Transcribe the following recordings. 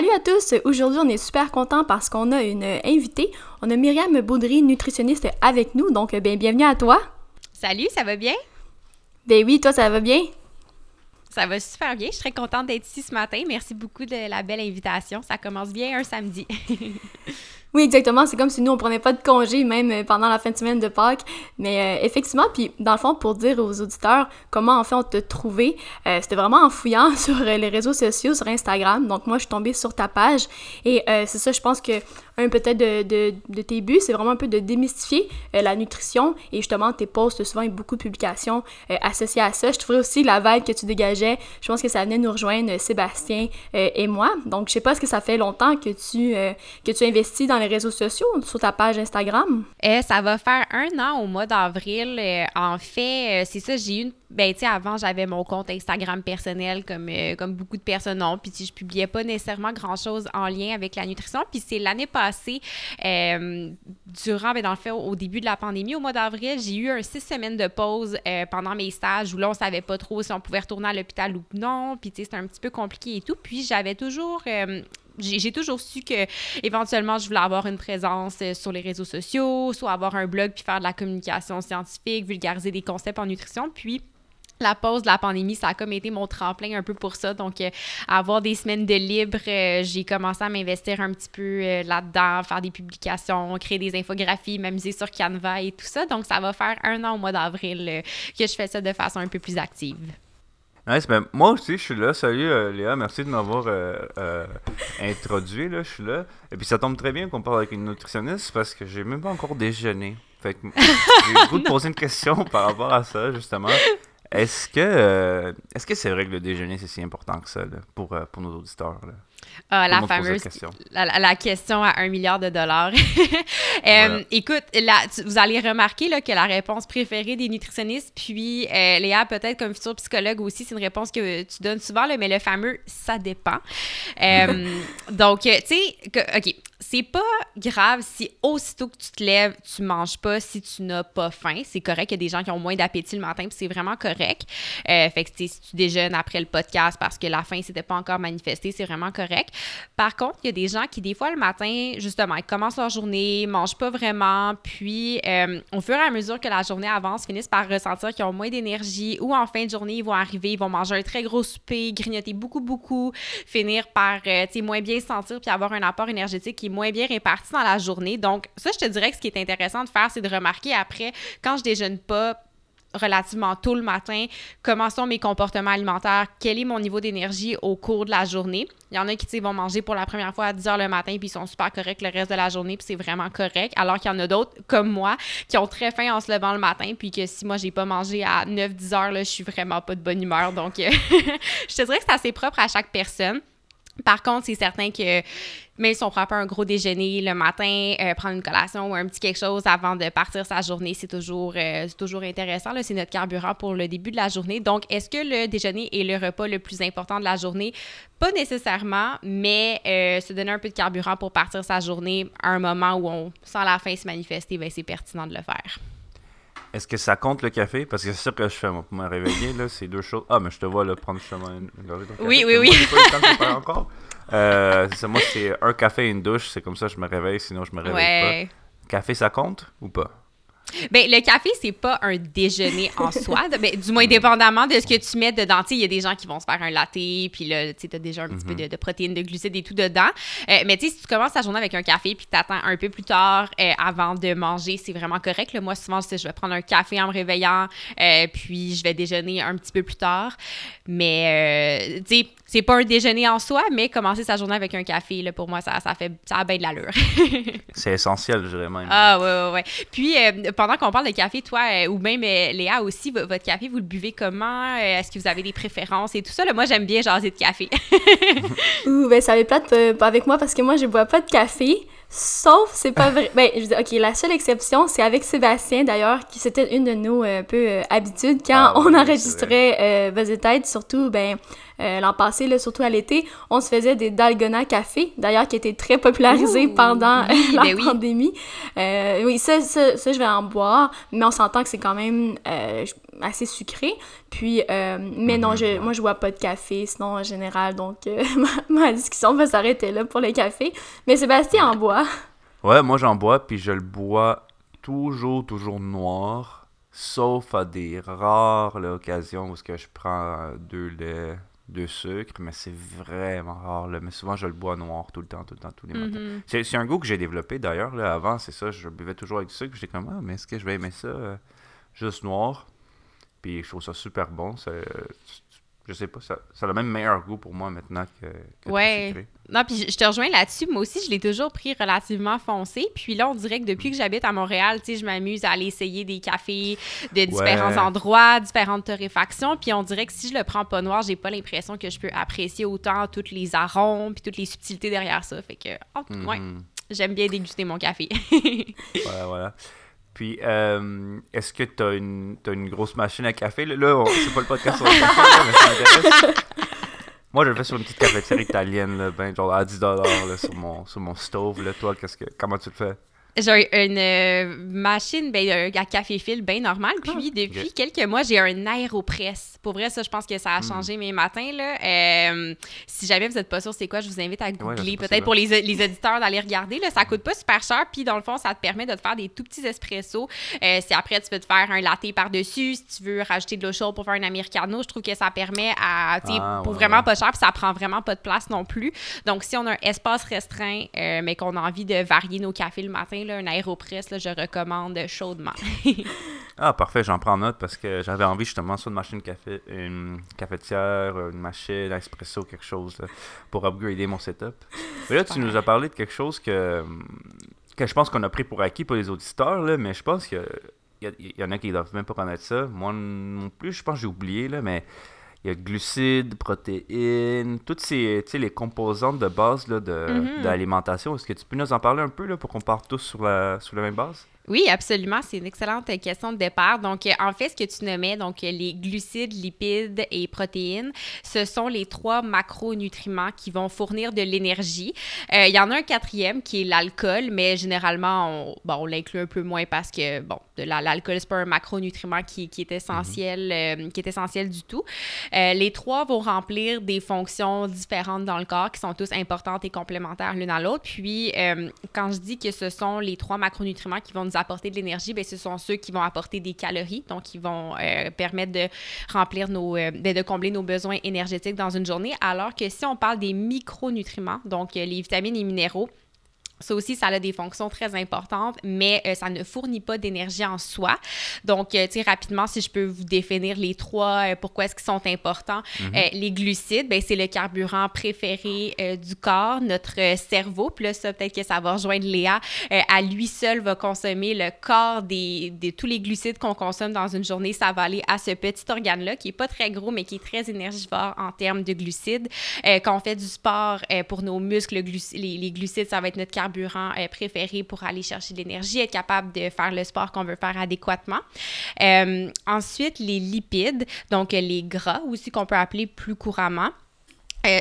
Salut à tous! Aujourd'hui, on est super content parce qu'on a une invitée. On a Myriam Baudry, nutritionniste, avec nous. Donc, ben, bienvenue à toi. Salut, ça va bien? Ben oui, toi, ça va bien? Ça va super bien. Je suis très contente d'être ici ce matin. Merci beaucoup de la belle invitation. Ça commence bien un samedi. Oui, exactement. C'est comme si nous, on prenait pas de congé même euh, pendant la fin de semaine de Pâques. Mais euh, effectivement, puis dans le fond, pour dire aux auditeurs comment en fait on t'a trouvé, euh, c'était vraiment en fouillant sur les réseaux sociaux, sur Instagram. Donc moi, je suis tombée sur ta page et c'est ça, je pense que peut-être de, de, de, tes buts, c'est vraiment un peu de démystifier la nutrition et justement tes posts souvent avec beaucoup de publications associées à ça. Je trouvais aussi la vibe que tu dégageais. Je pense que ça venait nous rejoindre Sébastien et moi. Donc je sais pas ce que ça fait longtemps que tu que tu investis dans les réseaux sociaux, sur ta page Instagram? Euh, ça va faire un an au mois d'avril. Euh, en fait, euh, c'est ça, j'ai eu une ben tu sais avant j'avais mon compte Instagram personnel comme euh, comme beaucoup de personnes ont puis je publiais pas nécessairement grand chose en lien avec la nutrition puis c'est l'année passée euh, durant ben dans le fait au début de la pandémie au mois d'avril j'ai eu un six semaines de pause euh, pendant mes stages où là on savait pas trop si on pouvait retourner à l'hôpital ou non puis tu sais c'était un petit peu compliqué et tout puis j'avais toujours j'ai toujours su que éventuellement je voulais avoir une présence sur les réseaux sociaux, soit avoir un blog puis faire de la communication scientifique, vulgariser des concepts en nutrition. Puis la pause de la pandémie, ça a comme été mon tremplin un peu pour ça. Donc, euh, avoir des semaines de libre, euh, j'ai commencé à m'investir un petit peu euh, là-dedans, faire des publications, créer des infographies, m'amuser sur Canva et tout ça. Donc, ça va faire un an au mois d'avril que je fais ça de façon un peu plus active. Nice, ben, moi aussi, je suis là. Salut Léa, merci de m'avoir introduit. Là, je suis là. Et puis, ça tombe très bien qu'on parle avec une nutritionniste parce que j'ai même pas encore déjeuné. Fait que j'ai le goût de poser une question par rapport à ça, justement. Est-ce que euh, est-ce que c'est vrai que le déjeuner c'est si important que ça pour, euh, pour nos auditeurs? Ah, la fameuse question. La, question à un milliard de dollars. Euh, écoute, là, vous allez remarquer là, que la réponse préférée des nutritionnistes, puis Léa, peut-être comme futur psychologue aussi, c'est une réponse que tu donnes souvent, là, mais le fameux ça dépend. donc, tu sais, OK, c'est pas grave si aussitôt que tu te lèves, tu manges pas si tu n'as pas faim. C'est correct. Il y a des gens qui ont moins d'appétit le matin, puis c'est vraiment correct. Euh, fait que si tu déjeunes après le podcast parce que la faim s'était pas encore manifestée, c'est vraiment correct. Par contre, il y a des gens qui, des fois, le matin, justement, ils commencent leur journée, mangent pas vraiment, puis euh, au fur et à mesure que la journée avance, finissent par ressentir qu'ils ont moins d'énergie ou en fin de journée, ils vont arriver, ils vont manger un très gros souper, grignoter beaucoup, beaucoup, finir par, euh, tu sais, moins bien se sentir puis avoir un apport énergétique qui moins bien réparti dans la journée. Donc, ça, je te dirais que ce qui est intéressant de faire, c'est de remarquer après, quand je déjeune pas, relativement tôt le matin, comment sont mes comportements alimentaires, quel est mon niveau d'énergie au cours de la journée? Il y en a qui vont manger pour la première fois à 10 heures le matin puis ils sont super corrects le reste de la journée puis c'est vraiment correct. Alors qu'il y en a d'autres comme moi qui ont très faim en se levant le matin puis que si moi j'ai pas mangé à 9-10 heures, là, je suis vraiment pas de bonne humeur. Donc, je te dirais que c'est assez propre à chaque personne. Par contre, c'est certain que mais si on prend pas un gros déjeuner le matin, euh, prendre une collation ou un petit quelque chose avant de partir sa journée, c'est toujours, euh, toujours intéressant. C'est notre carburant pour le début de la journée. Donc, est-ce que le déjeuner est le repas le plus important de la journée? Pas nécessairement, mais euh, se donner un peu de carburant pour partir sa journée à un moment où on sent la faim se manifester, ben, c'est pertinent de le faire. Est-ce que ça compte le café? Parce que c'est sûr que je fais pour me réveiller, là, c'est deux choses. Ah, mais je te vois là, prendre justement une, gorgée de Oui, oui, oui. Pas encore. Euh, moi, c'est un café et une douche, c'est comme ça que je me réveille, sinon je me réveille pas. Café, ça compte ou pas? Ben, le café, c'est pas un déjeuner en soi, ben, du moins dépendamment de ce que tu mets dedans. Il y a des gens qui vont se faire un latte, puis là, tu as déjà un petit peu mhm. de, protéines, de glucides et tout dedans. Euh, mais tu sais, si tu commences ta journée avec un café, puis tu attends un peu plus tard euh, avant de manger, c'est vraiment correct. Moi, souvent, je vais prendre un café en me réveillant, euh, puis je vais déjeuner un petit peu plus tard. Mais, tu sais, c'est pas un déjeuner en soi, mais commencer sa journée avec un café, là, pour moi, ça, ça, fait, ça a bien de l'allure. c'est essentiel, je dirais même. Ah, ouais, ouais, ouais. Puis, pendant qu'on parle de café, toi, euh, ou même euh, Léa aussi, votre café, vous le buvez comment? Euh, est-ce que vous avez des préférences et tout ça? moi, j'aime bien jaser de café. Ouh, ben ça va plate avec moi parce que moi, je bois pas de café. Sauf, c'est pas vrai. Ben, je dis, OK, la seule exception, c'est avec Sébastien, d'ailleurs, qui c'était une de nos euh, un peu euh, habitudes quand ah on enregistrait euh, Buzz Tête, surtout, ben, euh, l'an passé, là, surtout à l'été, on se faisait des dalgona café, d'ailleurs, qui étaient très popularisés pendant la ben pandémie. oui, ça, ça, ça, je vais en boire, mais on s'entend que c'est quand même assez sucré. Puis, mais non, je, moi, je bois pas de café, sinon, en général, donc ma, ma, discussion va s'arrêter là pour les cafés. Mais Sébastien en boit. Ouais, moi j'en bois, puis je le bois toujours, toujours noir, sauf à des rares occasions où que je prends deux laits, deux sucres, mais c'est vraiment rare. Là. Mais souvent, je le bois noir tout le temps, tout le temps, tous les matins. Mm-hmm. C'est un goût que j'ai développé d'ailleurs. Avant, c'est ça, je buvais toujours avec du sucre. J'étais comme, ah, mais est-ce que je vais aimer ça euh, juste noir? Puis je trouve ça super bon. Je sais pas, ça, ça a le même meilleur goût pour moi maintenant que, que ouais. Non, puis je te rejoins là-dessus. Moi aussi, je l'ai toujours pris relativement foncé. Puis là, on dirait que depuis que j'habite à Montréal, tu sais, je m'amuse à aller essayer des cafés de différents endroits, différentes torréfactions. Puis on dirait que si je le prends pas noir, j'ai pas l'impression que je peux apprécier autant tous les arômes puis toutes les subtilités derrière ça. Fait que, oh, ouais, mm-hmm. j'aime bien déguster mon café. voilà, voilà. Puis, euh, est-ce que tu as une, as une grosse machine à café? Là, c'est pas le podcast sur le café, mais ça m'intéresse. Moi, je le fais sur une petite cafetière italienne, là, ben, genre à 10$ sur, mon, sur mon stove. Là. Toi, qu'est-ce que, comment tu le fais? J'ai une euh, machine ben, à café fil bien normal. Ah, puis depuis quelques mois, j'ai un aéropress. Pour vrai, ça, je pense que ça a hmm. changé mes matins. Là. Euh, si jamais vous n'êtes pas sûr c'est quoi, je vous invite à googler. Peut-être pour les, les auditeurs d'aller regarder. Là, ça coûte pas super cher. Puis dans le fond, ça te permet de te faire des tout petits espressos. Euh, si après, tu peux te faire un latte par-dessus, si tu veux rajouter de l'eau chaude pour faire un americano, je trouve que ça permet à. Ah, pour vraiment pas cher. Puis ça prend vraiment pas de place non plus. Donc, si on a un espace restreint, mais qu'on a envie de varier nos cafés le matin, un aéropress, là, je recommande chaudement. ah, parfait, j'en prends note parce que j'avais envie justement sur une machine café, une cafetière, une machine espresso, quelque chose pour upgrader mon setup. Et là, tu nous as parlé de quelque chose que, que je pense qu'on a pris pour acquis pour les auditeurs, là, mais je pense qu'il y, y, en a qui ne doivent même pas connaître ça. Moi non plus, je pense que j'ai oublié, là, mais il y a glucides, protéines, toutes ces les composantes de base là, de, l'alimentation. Est-ce que tu peux nous en parler un peu là, pour qu'on parte tous sur la, sur la même base? Oui, absolument. C'est une excellente question de départ. Donc, euh, en fait, ce que tu nommais, donc euh, les glucides, lipides et protéines, ce sont les trois macronutriments qui vont fournir de l'énergie. Euh, il y en a un quatrième qui est l'alcool, mais généralement, on, bon, on l'inclut un peu moins parce que, bon, l'alcool, c'est pas un macronutriment qui, qui est essentiel, mhm. qui est essentiel du tout. les trois vont remplir des fonctions différentes dans le corps qui sont tous importantes et complémentaires l'une à l'autre. Puis, quand je dis que ce sont les trois macronutriments qui vont nous apporter de l'énergie, ben, ce sont ceux qui vont apporter des calories, donc qui vont euh, permettre de remplir nos, euh, de, combler nos besoins énergétiques dans une journée. Alors que si on parle des micronutriments, donc euh, les vitamines et minéraux, ça aussi, ça a des fonctions très importantes, mais euh, ça ne fournit pas d'énergie en soi. Donc, euh, tu sais, rapidement, si je peux vous définir les trois, euh, pourquoi est-ce qu'ils sont importants. Mhm. les glucides, ben, c'est le carburant préféré du corps, notre cerveau. Puis là, ça, peut-être que ça va rejoindre Léa. À lui seul va consommer le corps des, de tous les glucides qu'on consomme dans une journée. Ça va aller à ce petit organe-là qui est pas très gros, mais qui est très énergivore en termes de glucides. quand on fait du sport pour nos muscles, les, glucides, ça va être notre carburant euh, préféré pour aller chercher de l'énergie, être capable de faire le sport qu'on veut faire adéquatement. Euh, ensuite, les lipides, donc les gras aussi qu'on peut appeler plus couramment. Euh,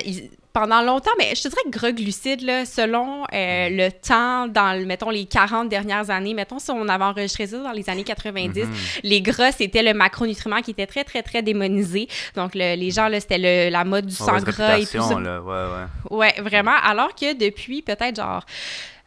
pendant longtemps, mais je te dirais que gras glucides, là, selon le temps, dans, mettons, les 40 dernières années, mettons, si on avait enregistré ça dans les années 90, mhm. les gras, c'était le macronutriment qui était très, très, très démonisé. Donc, les gens, là, c'était la mode du sang gras et tout ça. Là. Ouais, ouais. ouais, vraiment. Alors que depuis, peut-être, genre...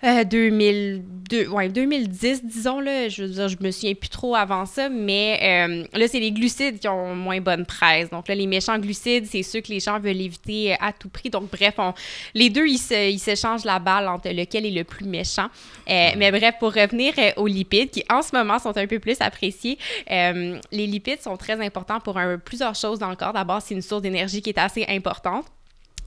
2002, euh, ouais, 2010, disons, là, je veux dire, je me souviens plus trop avant ça, mais euh, là, c'est les glucides qui ont moins bonne presse. Donc là, les méchants glucides, c'est ceux que les gens veulent éviter à tout prix. Donc bref, on, les deux, ils, s'échangent la balle entre lequel est le plus méchant. Euh, mais bref, pour revenir aux lipides, qui en ce moment sont un peu plus appréciés, les lipides sont très importants pour plusieurs choses dans le corps. D'abord, c'est une source d'énergie qui est assez importante.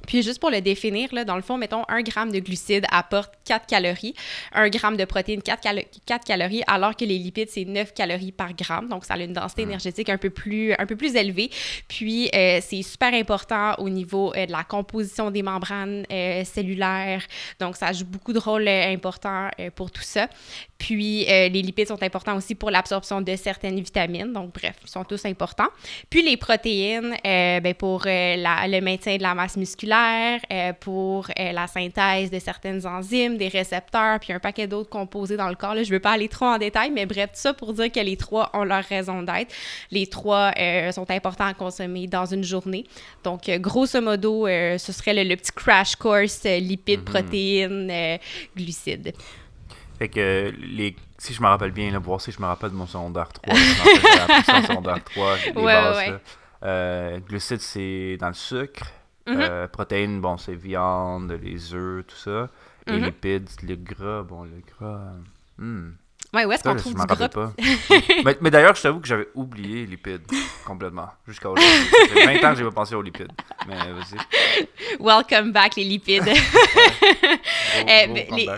Puis juste pour le définir, là, dans le fond, mettons, un gramme de glucides apporte 4 calories, un gramme de protéines, 4, 4 calories, alors que les lipides, c'est 9 calories par gramme. Donc, ça a une densité hmm. énergétique un peu plus, un peu plus élevée. Puis, euh, c'est super important au niveau euh, de la composition des membranes euh, cellulaires. Donc, ça joue beaucoup de rôle important pour tout ça. Puis, les lipides sont importants aussi pour l'absorption de certaines vitamines. Donc, bref, ils sont tous importants. Puis, les protéines, ben, pour le maintien de la masse musculaire, pour la synthèse de certaines enzymes, des récepteurs, puis un paquet d'autres composés dans le corps. Là, je ne veux pas aller trop en détail, mais bref, tout ça pour dire que les trois ont leur raison d'être. Les trois euh, sont importants à consommer dans une journée. Donc, euh, grosso modo, euh, ce serait le, petit crash course lipides, mhm. protéines, glucides. Fait que les, si je me rappelle bien, là, voir si je me rappelle de mon secondaire 3, je secondaire 3, les bases, glucides, c'est dans le sucre. Mhm. protéines, bon, c'est viande, les œufs, tout ça. Et mhm. lipides, le gras, bon, le gras. Hmm. Ouais, où est-ce qu'on trouve du gras? Pas. mais, mais d'ailleurs, je t'avoue que j'avais oublié les lipides complètement jusqu'à aujourd'hui. Ça fait 20 ans que j'ai pas pensé aux lipides. Mais vas-y. Welcome back, les lipides. Eh, les,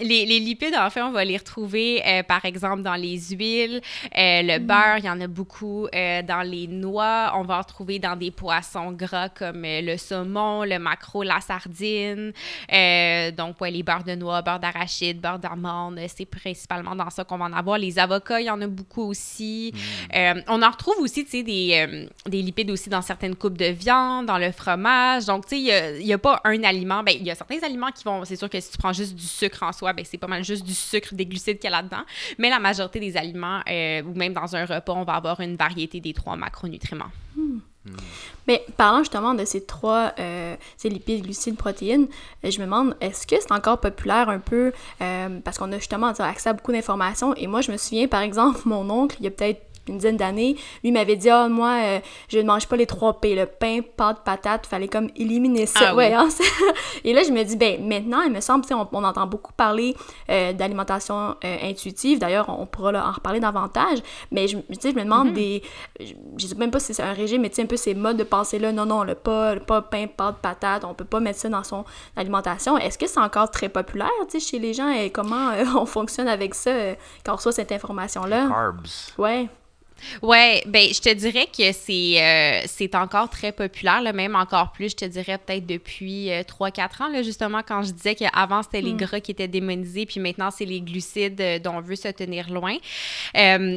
les, lipides, en fait, on va les retrouver, euh, par exemple, dans les huiles, euh, le mm. beurre, il y en a beaucoup euh, dans les noix. On va en retrouver dans des poissons gras comme le saumon, le maquereau, la sardine. donc, ouais, les beurres de noix, beurre d'arachide, beurre d'amande, c'est principalement dans ça qu'on va en avoir. Les avocats, il y en a beaucoup aussi. Mm. on en retrouve aussi, tu sais, des, des, lipides aussi dans certaines coupes de viande, dans le fromage. Donc, tu sais, il n'y a, a, pas un aliment. Bien, il y a certains aliments qui vont... C'est sûr que si tu prends juste du sucre en soi, ben, c'est pas mal juste du sucre, des glucides qu'il y a là-dedans. Mais la majorité des aliments, euh, ou même dans un repas, on va avoir une variété des trois macronutriments. Hmm. Mais parlant justement de ces trois, euh, ces lipides, glucides, protéines, euh, je me demande, est-ce que c'est encore populaire un peu, parce qu'on a justement accès à beaucoup d'informations, et moi je me souviens par exemple, mon oncle, il y a peut-être une dizaine d'années, lui m'avait dit Ah, moi, euh, je ne mange pas les trois P, le pain, pâte, patate, fallait comme éliminer ça. Ah ouais, hein, Et là, je me dis Ben, maintenant, il me semble, on, on entend beaucoup parler euh, d'alimentation euh, intuitive. D'ailleurs, on pourra en reparler davantage. Mais je, je me demande mm-hmm. des. Je, sais même pas si c'est un régime, mais tu sais, un peu ces modes de pensée-là. Non, non, le pas, le pas pain, pâte, patate, on peut pas mettre ça dans son alimentation. Est-ce que c'est encore très populaire, tu sais, chez les gens? Et comment on fonctionne avec ça quand on reçoit cette information-là? Carbs. Ouais. Ouais, ben je te dirais que c'est euh, c'est encore très populaire, là, même encore plus, je te dirais peut-être depuis 3-4 euh, ans, là, justement, quand je disais qu'avant c'était les mm. gras qui étaient démonisés, puis maintenant c'est les glucides euh, dont on veut se tenir loin.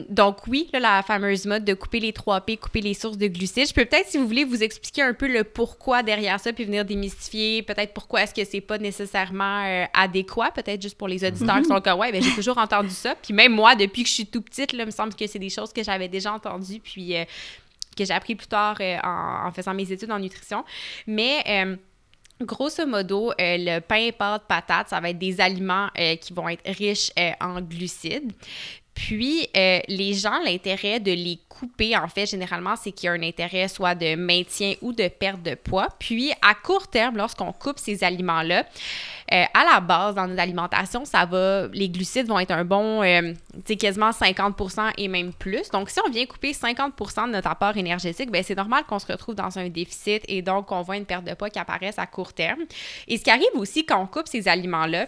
donc oui, la fameuse mode de couper les 3 P, couper les sources de glucides. Je peux peut-être, si vous voulez, vous expliquer un peu le pourquoi derrière ça, puis venir démystifier peut-être pourquoi est-ce que c'est pas nécessairement adéquat, peut-être juste pour les auditeurs qui mm-hmm. sont comme, ouais, ben j'ai toujours entendu ça. Puis même moi, depuis que je suis tout petite, là, il me semble que c'est des choses que j'avais déjà entendu, puis euh, que j'ai appris plus tard euh, en, faisant mes études en nutrition. Mais euh, Grosso modo, le pain, pâte, patate, ça va être des aliments qui vont être riches en glucides. Puis, les gens, l'intérêt de les couper, en fait, généralement, c'est qu'il y a un intérêt soit de maintien ou de perte de poids. Puis, à court terme, lorsqu'on coupe ces aliments-là, euh, à la base, dans notre alimentation, ça va, les glucides vont être un bon, euh, quasiment 50% et même plus. Donc, si on vient couper 50% de notre apport énergétique, ben c'est normal qu'on se retrouve dans un déficit et donc qu'on voit une perte de poids qui apparaisse à court terme. Et ce qui arrive aussi quand on coupe ces aliments-là,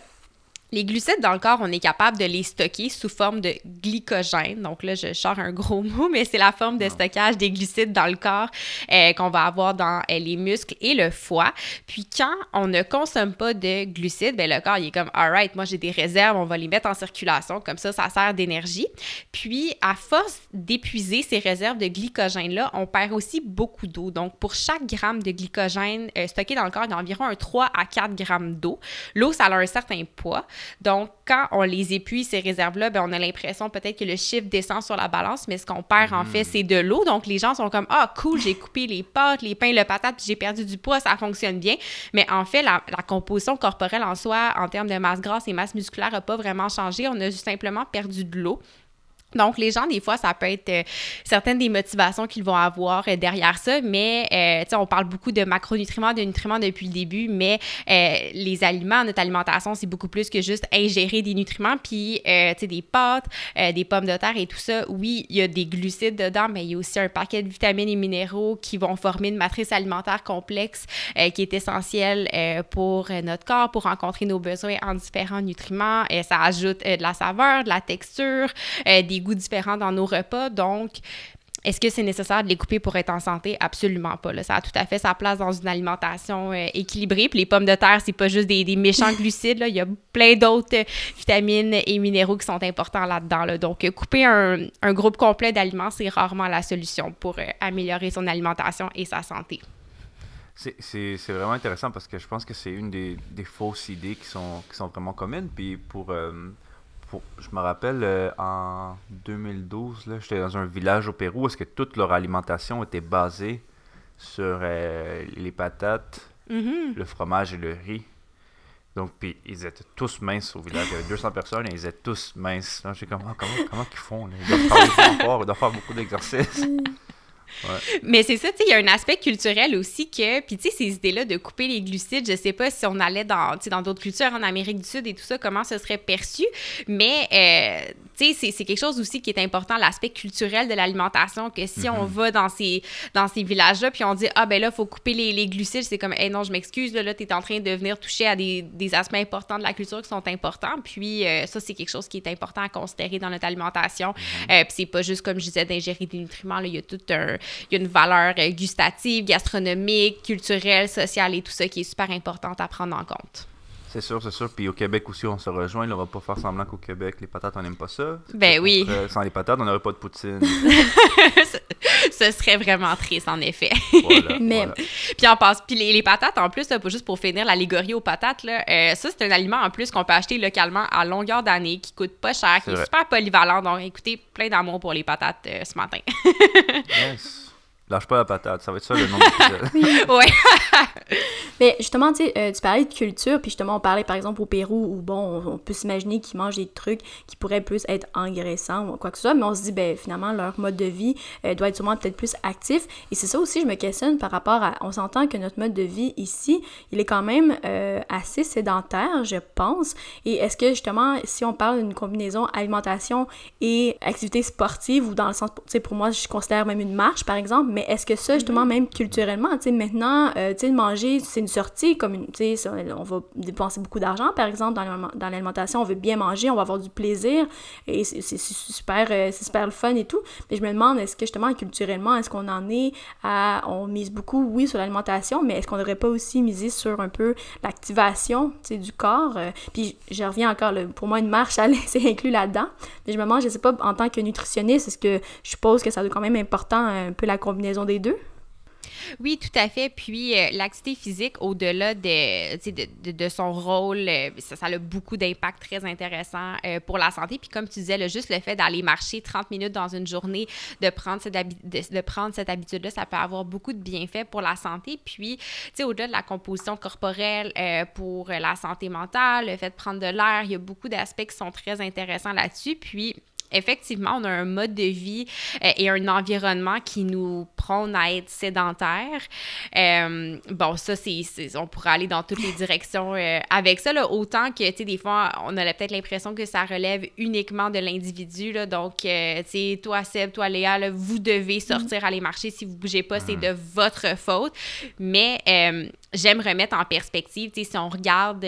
les glucides dans le corps, on est capable de les stocker sous forme de glycogène. Donc là, je sors un gros mot, mais c'est la forme de stockage des glucides dans le corps euh, qu'on va avoir dans euh, les muscles et le foie. Puis quand on ne consomme pas de glucides, ben le corps il est comme alright, moi j'ai des réserves, on va les mettre en circulation, comme ça ça sert d'énergie. Puis à force d'épuiser ces réserves de glycogène là, on perd aussi beaucoup d'eau. Donc pour chaque gramme de glycogène euh, stocké dans le corps, il y a environ un 3 à 4 grammes d'eau. L'eau ça a un certain poids. Donc, quand on les épuise, ces réserves-là, ben, on a l'impression peut-être que le chiffre descend sur la balance, mais ce qu'on perd, en fait, hmm. c'est de l'eau. Donc, les gens sont comme Ah, cool, j'ai coupé les pâtes, les pains, le patate, puis j'ai perdu du poids, ça fonctionne bien. Mais en fait, la, composition corporelle en soi, en termes de masse grasse et masse musculaire, n'a pas vraiment changé. On a simplement perdu de l'eau. Donc, les gens, des fois, ça peut être euh, certaines des motivations qu'ils vont avoir euh, derrière ça, mais, euh, tu sais, on parle beaucoup de macronutriments, de nutriments depuis le début, mais les aliments, notre alimentation, c'est beaucoup plus que juste ingérer des nutriments, puis, tu sais, des pâtes, des pommes de terre et tout ça. Oui, il y a des glucides dedans, mais il y a aussi un paquet de vitamines et minéraux qui vont former une matrice alimentaire complexe qui est essentielle pour notre corps, pour rencontrer nos besoins en différents nutriments. Ça ajoute de la saveur, de la texture, des goûts différents dans nos repas. Donc, est-ce que c'est nécessaire de les couper pour être en santé? Absolument pas. Là. Ça a tout à fait sa place dans une alimentation euh, équilibrée. Puis les pommes de terre, c'est pas juste des, des méchants glucides. Là. Il y a plein d'autres vitamines et minéraux qui sont importants là-dedans. Là. Donc, couper un, un, groupe complet d'aliments, c'est rarement la solution pour euh, améliorer son alimentation et sa santé. C'est vraiment intéressant parce que je pense que c'est une des, des, fausses idées qui sont, qui sont vraiment communes. Puis pour, je me rappelle euh, en 2012, j'étais dans un village au Pérou où est-ce que toute leur alimentation était basée sur euh, les patates, mm-hmm. le fromage et le riz. Donc, puis ils étaient tous minces au village. Il y avait 200 personnes et ils étaient tous minces. Je sais comment, comment, comment ils font? Ils doivent faire, ils doivent faire beaucoup d'exercices. Mais c'est ça, tu sais, il y a un aspect culturel aussi que, puis tu sais, ces idées-là de couper les glucides, je sais pas si on allait dans, dans d'autres cultures en Amérique du Sud et tout ça, comment ce serait perçu, mais euh, tu sais, c'est quelque chose aussi qui est important, l'aspect culturel de l'alimentation, que si on mhm. va dans ces, dans ces villages-là, puis on dit, ah ben là, il faut couper les, les glucides, c'est comme, hey, non, je m'excuse, là, là tu es en train de venir toucher à des, des, aspects importants de la culture qui sont importants, puis euh, ça, c'est quelque chose qui est important à considérer dans notre alimentation, euh, puis c'est pas juste, comme je disais, d'ingérer des nutriments, là, il y a tout un il y a une valeur euh, gustative, gastronomique, culturelle, sociale et tout ça qui est super importante à prendre en compte. C'est sûr, c'est sûr. Puis au Québec aussi, on se rejoint. Là, on va pas faire semblant qu'au Québec, les patates, on n'aime pas ça. Ben oui. sans les patates, on n'aurait pas de poutine. ce serait vraiment triste, en effet. Voilà, Mais, Puis on passe. Puis les, patates, en plus, juste pour finir l'allégorie aux patates, là, euh, ça, c'est un aliment en plus qu'on peut acheter localement à longueur d'année, qui coûte pas cher, qui est super polyvalent. Donc, écoutez, plein d'amour pour les patates euh, ce matin. yes. Lâche pas la patate, ça va être ça le nom de ouais. Mais justement, tu sais, euh, tu parlais de culture, puis justement, on parlait par exemple au Pérou où, bon, on, peut s'imaginer qu'ils mangent des trucs qui pourraient plus être engraissants ou quoi que ce soit, mais on se dit, ben finalement, leur mode de vie euh, doit être sûrement peut-être plus actif. Et c'est ça aussi, je me questionne par rapport à. On s'entend que notre mode de vie ici, il est quand même euh, assez sédentaire, je pense. Et est-ce que justement, si on parle d'une combinaison alimentation et activité sportive, ou dans le sens, tu sais, pour moi, je considère même une marche par exemple, mais est-ce que ça, justement, mhm. même culturellement, tu sais, maintenant, euh, tu sais, manger, c'est une sortie, comme une, tu sais, on va dépenser beaucoup d'argent, par exemple, dans l'alimentation, on veut bien manger, on va avoir du plaisir, et c'est super, euh, c'est super le fun et tout, mais je me demande, est-ce que, justement, culturellement, est-ce qu'on en est à, on mise beaucoup, oui, sur l'alimentation, mais est-ce qu'on n'aurait pas aussi misé sur un peu l'activation, tu sais, du corps, euh, puis je reviens encore, pour moi, une marche, c'est inclus là-dedans, mais je me demande, je sais pas, en tant que nutritionniste, est-ce que je suppose que ça doit quand même important, un peu la combinaison des deux? Oui, tout à fait. Puis euh, l'activité physique, au-delà de, de, de, son rôle, euh, ça, a beaucoup d'impact très intéressant euh, pour la santé. Puis comme tu disais, là, juste le fait d'aller marcher 30 minutes dans une journée, de prendre cette, de, prendre cette habitude-là, ça peut avoir beaucoup de bienfaits pour la santé. Puis, au-delà de la composition corporelle pour la santé mentale, le fait de prendre de l'air, il y a beaucoup d'aspects qui sont très intéressants là-dessus. Puis, effectivement, on a un mode de vie euh, et un environnement qui nous prône à être sédentaire. Euh, bon, ça, c'est, on pourrait aller dans toutes les directions euh, avec ça, là, autant que, tu sais, des fois, on a peut-être l'impression que ça relève uniquement de l'individu, là, donc, tu sais, toi, Seb, toi, Léa, vous devez sortir aller marcher, si vous bougez pas, c'est de votre faute, mais j'aime remettre en perspective, tu sais, si on regarde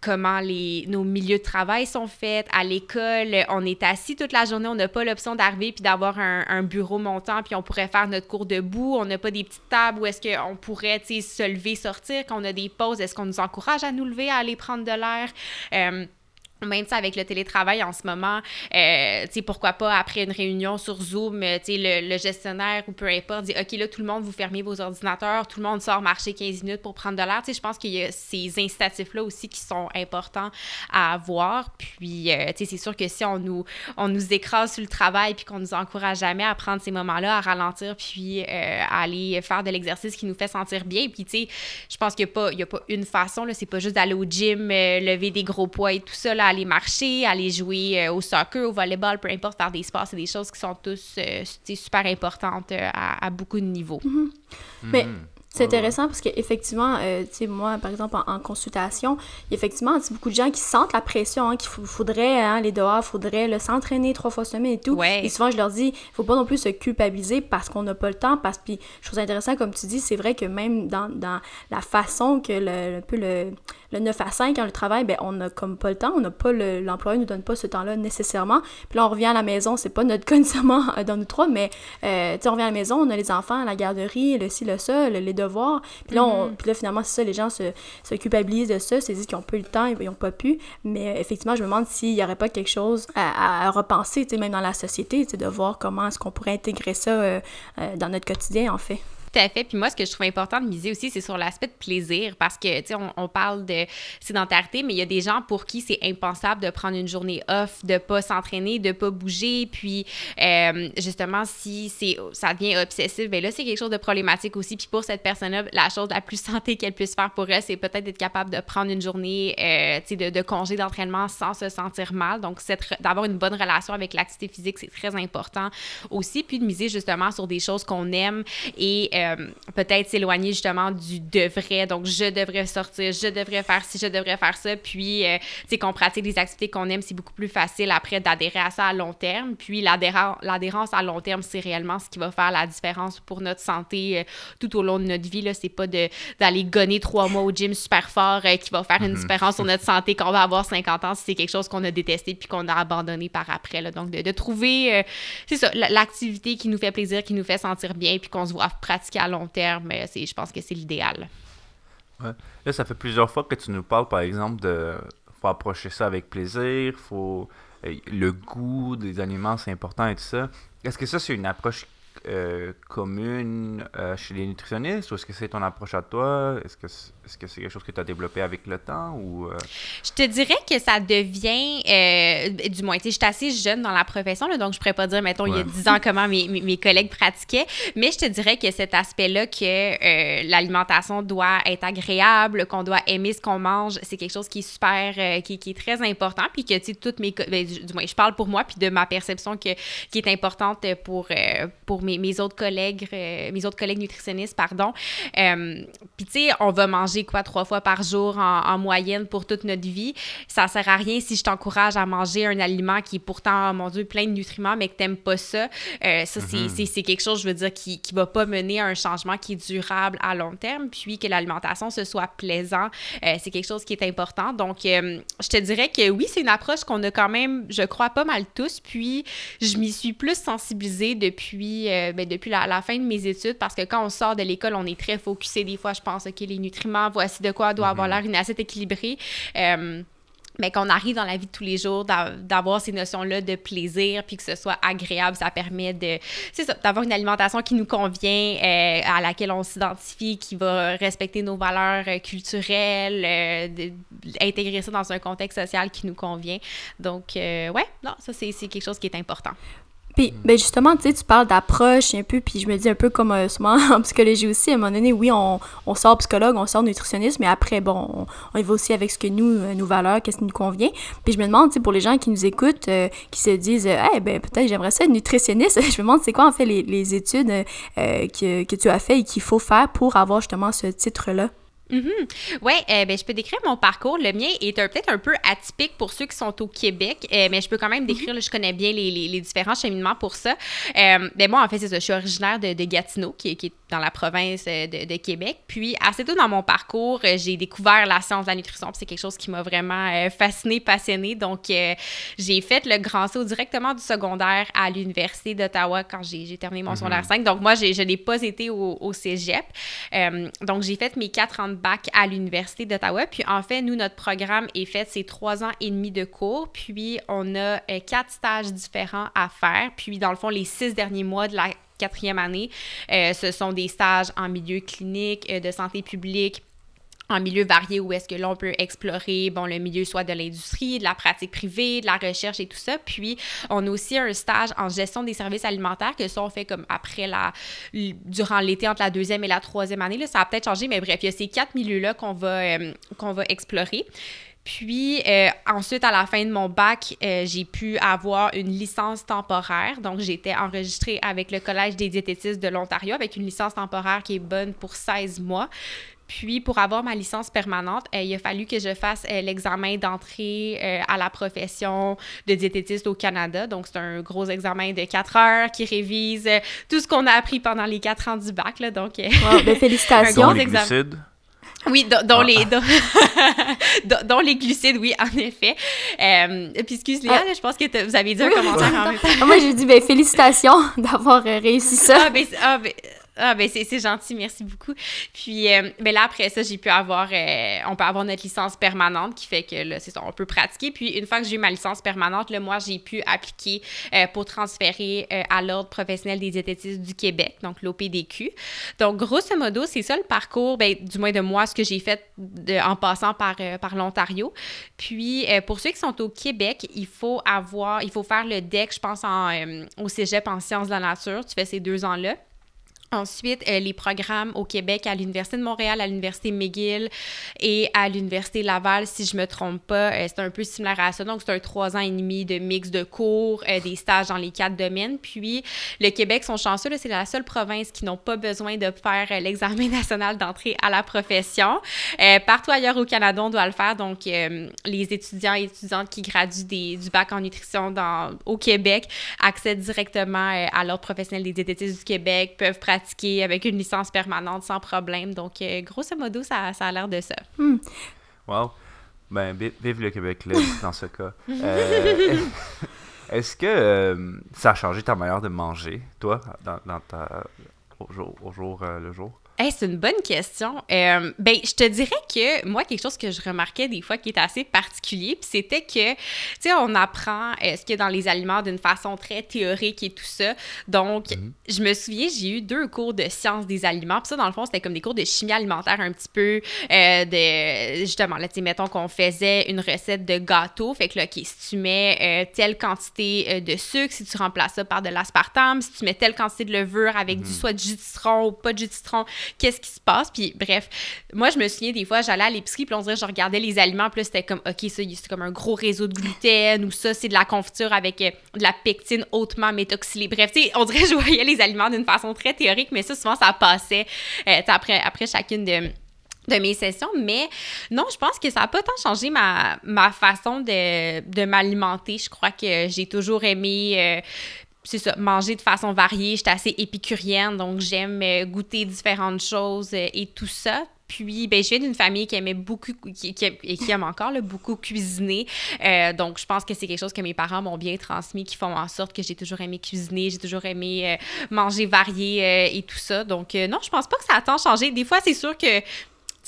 comment nos milieux de travail sont faits. À l'école, on est assis toute la journée, on n'a pas l'option d'arriver puis d'avoir un, bureau montant, puis on pourrait faire notre cours debout. On n'a pas des petites tables où est-ce qu'on pourrait se lever, sortir. Quand on a des pauses, est-ce qu'on nous encourage à nous lever, à aller prendre de l'air? Euh, même avec le télétravail en ce moment, euh, pourquoi pas après une réunion sur Zoom, euh, sais, le, gestionnaire ou peu importe dit OK, là, tout le monde, vous fermez vos ordinateurs, tout le monde sort marcher 15 minutes pour prendre de l'air. Je pense qu'il y a ces incitatifs-là aussi qui sont importants à avoir. Puis, euh, c'est sûr que si on nous, on nous écrase sur le travail puis qu'on nous encourage jamais à prendre ces moments-là, à ralentir puis à aller faire de l'exercice qui nous fait sentir bien. Puis, tu sais, je pense qu'il n'y a, a pas une façon, là, c'est pas juste d'aller au gym, lever des gros poids et tout ça, là, aller marcher, aller jouer au soccer, au volleyball, peu importe, faire des sports, c'est des choses qui sont tous super importantes à, beaucoup de niveaux. Mm-hmm. Mais mm-hmm. C'est intéressant parce qu'effectivement, euh, tu sais, moi, par exemple, en, consultation, il y a effectivement beaucoup de gens qui sentent la pression, hein, qu'il faudrait hein, aller dehors, faudrait s'entraîner trois fois semaine et tout. Et souvent, je leur dis, il faut pas non plus se culpabiliser parce qu'on n'a pas le temps. Parce que, je trouve ça intéressant, comme tu dis, c'est vrai que même dans, dans la façon que le, un peu le, le 9 à 5, quand le travail, ben, on n'a comme pas le temps, on n'a pas l'employeur ne nous donne pas ce temps-là nécessairement. Puis là, on revient à la maison, c'est pas notre cas nécessairement euh, dans nous trois, mais euh, on revient à la maison, on a les enfants, la garderie, le ci, le ça, les devoirs. Puis là, on, mm-hmm. puis là finalement, c'est ça, les gens se, se, culpabilisent de ça, se disent qu'ils n'ont pas eu le temps, ils n'ont pas pu. Mais euh, effectivement, je me demande s'il n'y aurait pas quelque chose à, à repenser, même dans la société, de voir comment est-ce qu'on pourrait intégrer ça euh, dans notre quotidien, en fait. Tout à fait. Puis moi, ce que je trouve important de miser aussi, c'est sur l'aspect de plaisir parce que, tu sais, on, parle de sédentarité, mais il y a des gens pour qui c'est impensable de prendre une journée off, de pas s'entraîner, de pas bouger. Puis, euh, justement, si c'est ça devient obsessif, bien là, c'est quelque chose de problématique aussi. Puis pour cette personne-là, la chose la plus santé qu'elle puisse faire pour elle, c'est peut-être d'être capable de prendre une journée, euh, tu sais, de, congé d'entraînement sans se sentir mal. Donc, d'avoir une bonne relation avec l'activité physique, c'est très important aussi. Puis de miser justement sur des choses qu'on aime et euh, euh, peut-être s'éloigner justement du devrait. Donc, je devrais sortir, je devrais faire ci, je devrais faire ça. Puis, euh, tu sais, qu'on pratique des activités qu'on aime, c'est beaucoup plus facile après d'adhérer à ça à long terme. Puis, l'adhérence à long terme, c'est réellement ce qui va faire la différence pour notre santé euh, tout au long de notre vie. Ce n'est pas d'aller gonner trois mois au gym super fort qui va faire une mhm. différence sur notre santé quand on va avoir 50 ans si c'est quelque chose qu'on a détesté puis qu'on a abandonné par après. Là. Donc, de, de trouver, c'est ça, l'activité qui nous fait plaisir, qui nous fait sentir bien puis qu'on se voit pratiquer à long terme, je pense que c'est l'idéal. Ouais. Là, ça fait plusieurs fois que tu nous parles, par exemple, de faut approcher ça avec plaisir, faut euh, le goût des aliments, c'est important et tout ça. Est-ce que ça, c'est une approche euh, commune euh, chez les nutritionnistes ou est-ce que c'est ton approche à toi? Est-ce que c'est -ce c'est quelque chose que tu as développé avec le temps ou... Euh? Je te dirais que ça devient, du moins, tu sais, je suis assez jeune dans la profession, donc je pourrais pas dire, mettons, il y a 10 ans comment mes, mes, collègues pratiquaient, mais je te dirais que cet aspect-là que l'alimentation doit être agréable, qu'on doit aimer ce qu'on mange, c'est quelque chose qui est super, qui, qui, est très important, puis que, tu sais, toutes mes... Ben, du moins, je parle pour moi, puis de ma perception que, qui est importante pour, pour mes mes, autres collègues, euh, mes autres collègues nutritionnistes, pardon. Euh, puis, tu sais, on va manger quoi trois fois par jour en, moyenne pour toute notre vie. Ça sert à rien si je t'encourage à manger un aliment qui est pourtant, mon Dieu, plein de nutriments, mais que t'aimes pas ça. Euh, ça, mhm. c'est quelque chose, je veux dire, qui, qui va pas mener à un changement qui est durable à long terme, puis que l'alimentation, ce soit plaisant. c'est quelque chose qui est important. Donc, je te dirais que oui, c'est une approche qu'on a quand même, je crois, pas mal tous. Puis, je m'y suis plus sensibilisée depuis euh, ben, depuis la, fin de mes études parce que quand on sort de l'école, on est très focusé. Des fois, je pense, OK, les nutriments, voici de quoi doit avoir mhm. l'air une assiette équilibrée. Euh, mais qu'on arrive dans la vie de tous les jours, d'avoir ces notions-là de plaisir, puis que ce soit agréable, ça permet de, d'avoir une alimentation qui nous convient, euh, à laquelle on s'identifie, qui va respecter nos valeurs culturelles, d'intégrer ça dans un contexte social qui nous convient. Donc, ouais, non, ça, c'est quelque chose qui est important. Puis, ben justement, tu sais, tu parles d'approche un peu, puis je me dis un peu comme euh, souvent en psychologie aussi, à un moment donné, oui, on, on sort psychologue, on sort nutritionniste, mais après, bon, on, y va aussi avec ce que nous, euh, nos valeurs, qu'est-ce qui nous convient. Puis je me demande, tu sais, pour les gens qui nous écoutent, euh, qui se disent, eh ben peut-être j'aimerais ça être nutritionniste, je me demande, c'est quoi en fait les, les études que, que tu as fait et qu'il faut faire pour avoir justement ce titre-là? Mm Oui, euh, ben, je peux décrire mon parcours. Le mien est peut-être un peu atypique pour ceux qui sont au Québec, euh, mais je peux quand même décrire, mhm. je connais bien les, les, différents cheminements pour ça. Euh, ben, moi, en fait, c'est ça. Je suis originaire de, de Gatineau, qui, qui, est dans la province de, de, Québec. Puis, assez tôt dans mon parcours, j'ai découvert la science de la nutrition. C'est quelque chose qui m'a vraiment fascinée, passionnée. Donc, j'ai fait le grand saut directement du secondaire à l'Université d'Ottawa quand j'ai terminé mon mhm. secondaire 5. Donc, moi, je n'ai pas été au, au cégep. donc, j'ai fait mes quatre ans bac à l'Université d'Ottawa. Puis en fait, nous, notre programme est fait, c'est trois ans et demi de cours. Puis on a euh, quatre stages différents à faire. Puis dans le fond, les six derniers mois de la quatrième année, euh, ce sont des stages en milieu clinique, euh, de santé publique, en milieu varié où est-ce que l'on peut explorer bon le milieu soit de l'industrie, de la pratique privée, de la recherche et tout ça. Puis on a aussi un stage en gestion des services alimentaires que ça on fait comme après la durant l'été entre la deuxième et la troisième année là, ça a peut-être changé mais bref, il y a ces quatre milieux là qu'on va euh, qu'on va explorer. Puis euh, ensuite, à la fin de mon bac, euh, j'ai pu avoir une licence temporaire. Donc, j'étais enregistrée avec le Collège des diététistes de l'Ontario avec une licence temporaire qui est bonne pour 16 mois. Puis, pour avoir ma licence permanente, euh, il a fallu que je fasse l'examen d'entrée à la profession de diététiste au Canada. Donc, c'est un gros examen de 4 heures qui révise tout ce qu'on a appris pendant les 4 ans du bac. Là. Donc, ben, félicitations. un gros oui, dans, les, ah. dans, les glucides, oui, en effet. Euh, puis excuse Léa, ah. je pense que vous avez dit un commentaire en même temps. Ah, moi, j'ai dit ben, félicitations d'avoir réussi ça. Ah, ben, ah, ben ah, ben c'est gentil, merci beaucoup. Puis, euh, ben là, après ça, j'ai pu avoir, euh, on peut avoir notre licence permanente qui fait que là, c'est ça, on peut pratiquer. Puis, une fois que j'ai eu ma licence permanente, là, moi, j'ai pu appliquer euh, pour transférer à l'Ordre professionnel des diététistes du Québec, donc l'OPDQ. Donc, grosso modo, c'est ça le parcours, ben, du moins de moi, ce que j'ai fait en passant par, par l'Ontario. Puis, pour ceux qui sont au Québec, il faut avoir, il faut faire le DEC, je pense, en, au cégep en sciences de la nature. Tu fais ces deux ans-là. Ensuite, euh, les programmes au Québec à l'Université de Montréal, à l'Université McGill et à l'Université Laval, si je me trompe pas, euh, c'est un peu similaire à ça. Donc, c'est un trois ans et demi de mix de cours, euh, des stages dans les quatre domaines. Puis, le Québec sont chanceux, c'est la seule province qui n'ont pas besoin de faire l'examen national d'entrée à la profession. partout ailleurs au Canada, on doit le faire. Donc, les étudiants et étudiantes qui graduent des, du bac en nutrition dans, au Québec accèdent directement à l'Ordre professionnel des diététistes du Québec, peuvent pratiquer avec une licence permanente sans problème. Donc, euh, grosso modo, ça, ça a l'air de ça. Hmm. Wow. Ben, vive le Québec libre dans ce cas. Euh, est-ce que euh, ça a changé ta manière de manger, toi, dans, dans ta, au jour, au jour le jour? C'est une bonne question. Euh, ben, je te dirais que moi, quelque chose que je remarquais des fois qui est assez particulier, puis c'était que, tu sais, on apprend euh, ce qu'il y a dans les aliments d'une façon très théorique et tout ça. Donc, mhm. je me souviens, j'ai eu deux cours de sciences des aliments, puis ça, dans le fond, c'était comme des cours de chimie alimentaire un petit peu, euh, de, justement, là, tu sais, mettons qu'on faisait une recette de gâteau, fait que là, OK, si tu mets telle quantité de sucre, si tu remplaces ça par de l'aspartame, si tu mets telle quantité de levure avec du mhm. soit de jus de citron ou pas de jus de citron, qu'est-ce qui se passe. Puis bref, moi, je me souviens des fois, j'allais à l'épicerie, puis on dirait, je regardais les aliments, puis c'était comme, OK, ça, c'est comme un gros réseau de gluten, ou ça, c'est de la confiture avec euh, de la pectine hautement méthoxylée. Bref, tu sais, on dirait que je voyais les aliments d'une façon très théorique, mais ça, souvent, ça passait euh, après, chacune de mes sessions, mais non, je pense que ça n'a pas tant changé ma, façon de, de m'alimenter. Je crois que j'ai toujours aimé euh, c'est ça, manger de façon variée. J'étais assez épicurienne, donc j'aime euh, goûter différentes choses euh, et tout ça. Puis, ben, je viens d'une famille qui aimait beaucoup, qui, et qui aime encore beaucoup cuisiner. Euh, donc, je pense que c'est quelque chose que mes parents m'ont bien transmis, qui font en sorte que j'ai toujours aimé cuisiner, j'ai toujours aimé manger varié et tout ça. Donc, non, je pense pas que ça a tant changé. Des fois, c'est sûr que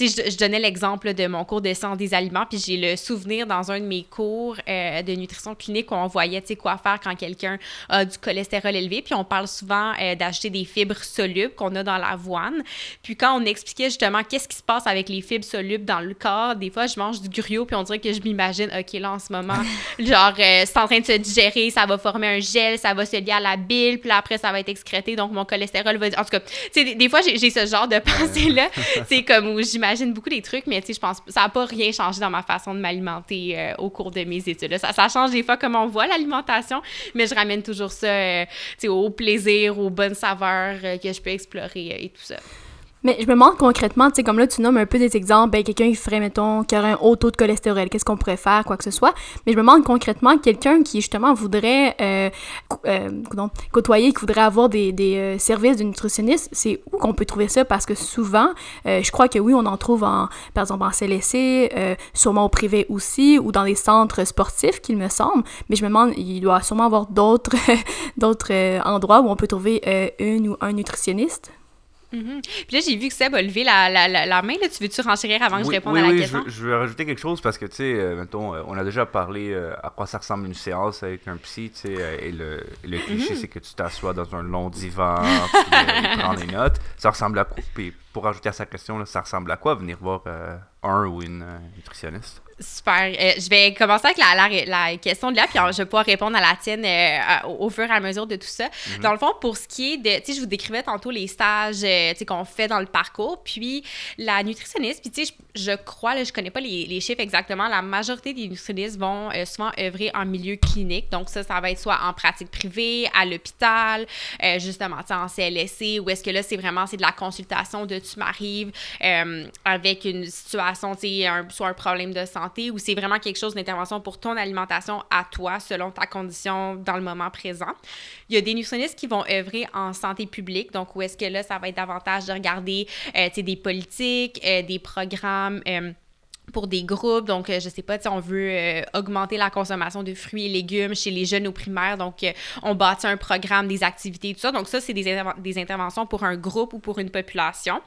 je, donnais l'exemple de mon cours de sciences des aliments, puis j'ai le souvenir dans un de mes cours euh, de nutrition clinique où on voyait, tu sais, quoi faire quand quelqu'un a du cholestérol élevé, puis on parle souvent euh, d'acheter des fibres solubles qu'on a dans l'avoine. Puis quand on expliquait justement qu'est-ce qui se passe avec les fibres solubles dans le corps, des fois, je mange du gruau, puis on dirait que je m'imagine, OK, là, en ce moment, genre, euh, c'est en train de se digérer, ça va former un gel, ça va se lier à la bile, puis après, ça va être excrété, donc mon cholestérol va... En tout cas, tu sais, des, fois, j'ai ce genre de pensée-là, c'est comme où j'imagine j'imagine beaucoup des trucs, mais tu sais, je pense ça n'a pas rien changé dans ma façon de m'alimenter euh, au cours de mes études. Ça, change des fois comment on voit l'alimentation, mais je ramène toujours ça euh, au plaisir, aux bonnes saveurs euh, que je peux explorer et tout ça. Mais je me demande concrètement, tu sais, comme là, tu nommes un peu des exemples, ben, quelqu'un qui ferait, mettons, qui aurait un haut taux de cholestérol, qu'est-ce qu'on pourrait faire, quoi que ce soit. Mais je me demande concrètement, quelqu'un qui, justement, voudrait euh, euh, côtoyer, qui voudrait avoir des, des euh, services de nutritionniste, c'est où qu'on peut trouver ça? Parce que souvent, euh, je crois que oui, on en trouve, en, par exemple, en CLSC, sûrement au privé aussi, ou dans des centres sportifs, qu'il me semble. Mais je me demande, il doit sûrement avoir d'autres d'autres endroits où on peut trouver une ou un nutritionniste. Mhm. Puis là, j'ai vu que Seb a levé la, la, la, main. Là. Tu veux-tu renchérir avant que je réponde à la question? Je je veux rajouter quelque chose parce que, tu sais, euh, mettons, euh, on a déjà parlé euh, à quoi ça ressemble une séance avec un psy, tu sais, et le, le cliché, mhm. c'est que tu t'assois dans un long divan, puis prends des notes. Ça ressemble à quoi? Puis pour rajouter à sa question, là, ça ressemble à quoi? Venir voir ou une nutritionniste? Super. Euh, je vais commencer avec la, la, question de là, puis je vais pouvoir répondre à la tienne euh, au, fur et à mesure de tout ça. Mhm. Dans le fond, pour ce qui est de, tu sais, je vous décrivais tantôt les stages, euh, tu sais, qu'on fait dans le parcours, puis la nutritionniste, puis tu sais, je, crois, là, je connais pas les, les, chiffres exactement, la majorité des nutritionnistes vont souvent œuvrer en milieu clinique. Donc ça, ça va être soit en pratique privée, à l'hôpital, justement, tu sais, en CLSC, ou est-ce que là, c'est vraiment, c'est de la consultation de tu m'arrives avec une situation, sais, soit un problème de santé ou c'est vraiment quelque chose d'intervention pour ton alimentation à toi, selon ta condition dans le moment présent. Il y a des nutritionnistes qui vont œuvrer en santé publique, donc où est-ce que là, ça va être davantage de regarder euh, des politiques, euh, des programmes. Euh, pour des groupes. Donc, je sais pas, on veut augmenter la consommation de fruits et légumes chez les jeunes au primaire. Donc, on bâtit un programme, des activités, tout ça. Donc, ça, c'est des, des, interventions pour un groupe ou pour une population.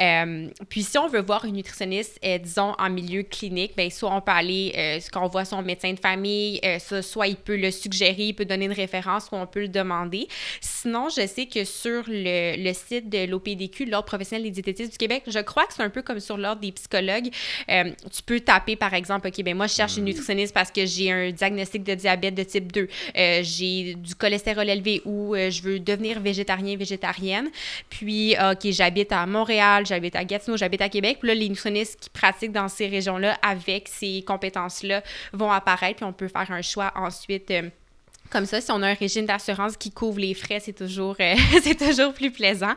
Euh, puis si on veut voir une nutritionniste, euh, disons, en milieu clinique, bien, soit on peut aller, euh, qu'on voit son médecin de famille, soit il peut le suggérer, il peut donner une référence, soit on peut le demander. Sinon, je sais que sur le, le site de l'OPDQ, l'Ordre professionnel des diététistes du Québec, je crois que c'est un peu comme sur l'Ordre des psychologues. tu peux taper, par exemple, OK, ben moi, je cherche une nutritionniste parce que j'ai un diagnostic de diabète de type 2, j'ai du cholestérol élevé ou je veux devenir végétarien, végétarienne. Puis, OK, j'habite à Montréal, j'habite à Gatineau, j'habite à Québec. Puis là, les nutritionnistes qui pratiquent dans ces régions-là avec ces compétences-là vont apparaître, puis on peut faire un choix ensuite. Euh, comme ça, si on a un régime d'assurance qui couvre les frais, c'est toujours, euh, c'est toujours plus plaisant.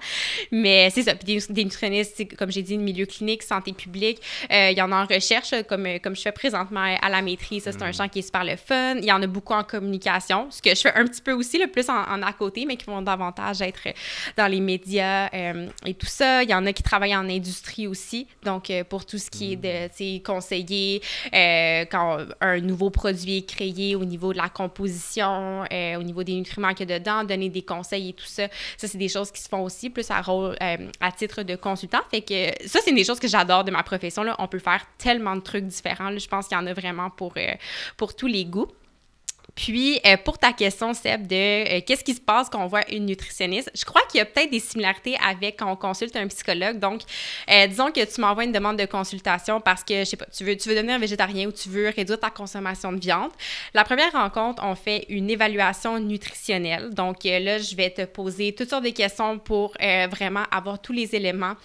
Mais c'est ça. Puis des, des nutritionnistes, comme j'ai dit, milieu clinique, santé publique, euh, il y en a en recherche, comme, euh, comme je fais présentement à la maîtrise. Ça, c'est un mm. champ qui est super le fun. Il y en a beaucoup en communication, ce que je fais un petit peu aussi, le plus en, à côté, mais qui vont davantage être dans les médias et tout ça. Il y en a qui travaillent en industrie aussi. Donc, pour tout ce qui est de mm. conseiller quand un nouveau produit est créé au niveau de la composition, euh, au niveau des nutriments qu'il y a dedans, donner des conseils et tout ça. Ça, c'est des choses qui se font aussi, plus à, rôle, euh, à titre de consultant. Fait que ça, c'est des choses que j'adore de ma profession. Là. On peut faire tellement de trucs différents. Je pense qu'il y en a vraiment pour, euh, pour tous les goûts. Puis, euh, pour ta question, Seb, de euh, qu'est-ce qui se passe quand on voit une nutritionniste, je crois qu'il y a peut-être des similarités avec quand on consulte un psychologue. Donc, euh, disons que tu m'envoies une demande de consultation parce que, je sais pas, tu veux, tu veux devenir végétarien ou tu veux réduire ta consommation de viande. La première rencontre, on fait une évaluation nutritionnelle. Donc, là, je vais te poser toutes sortes de questions pour vraiment avoir tous les éléments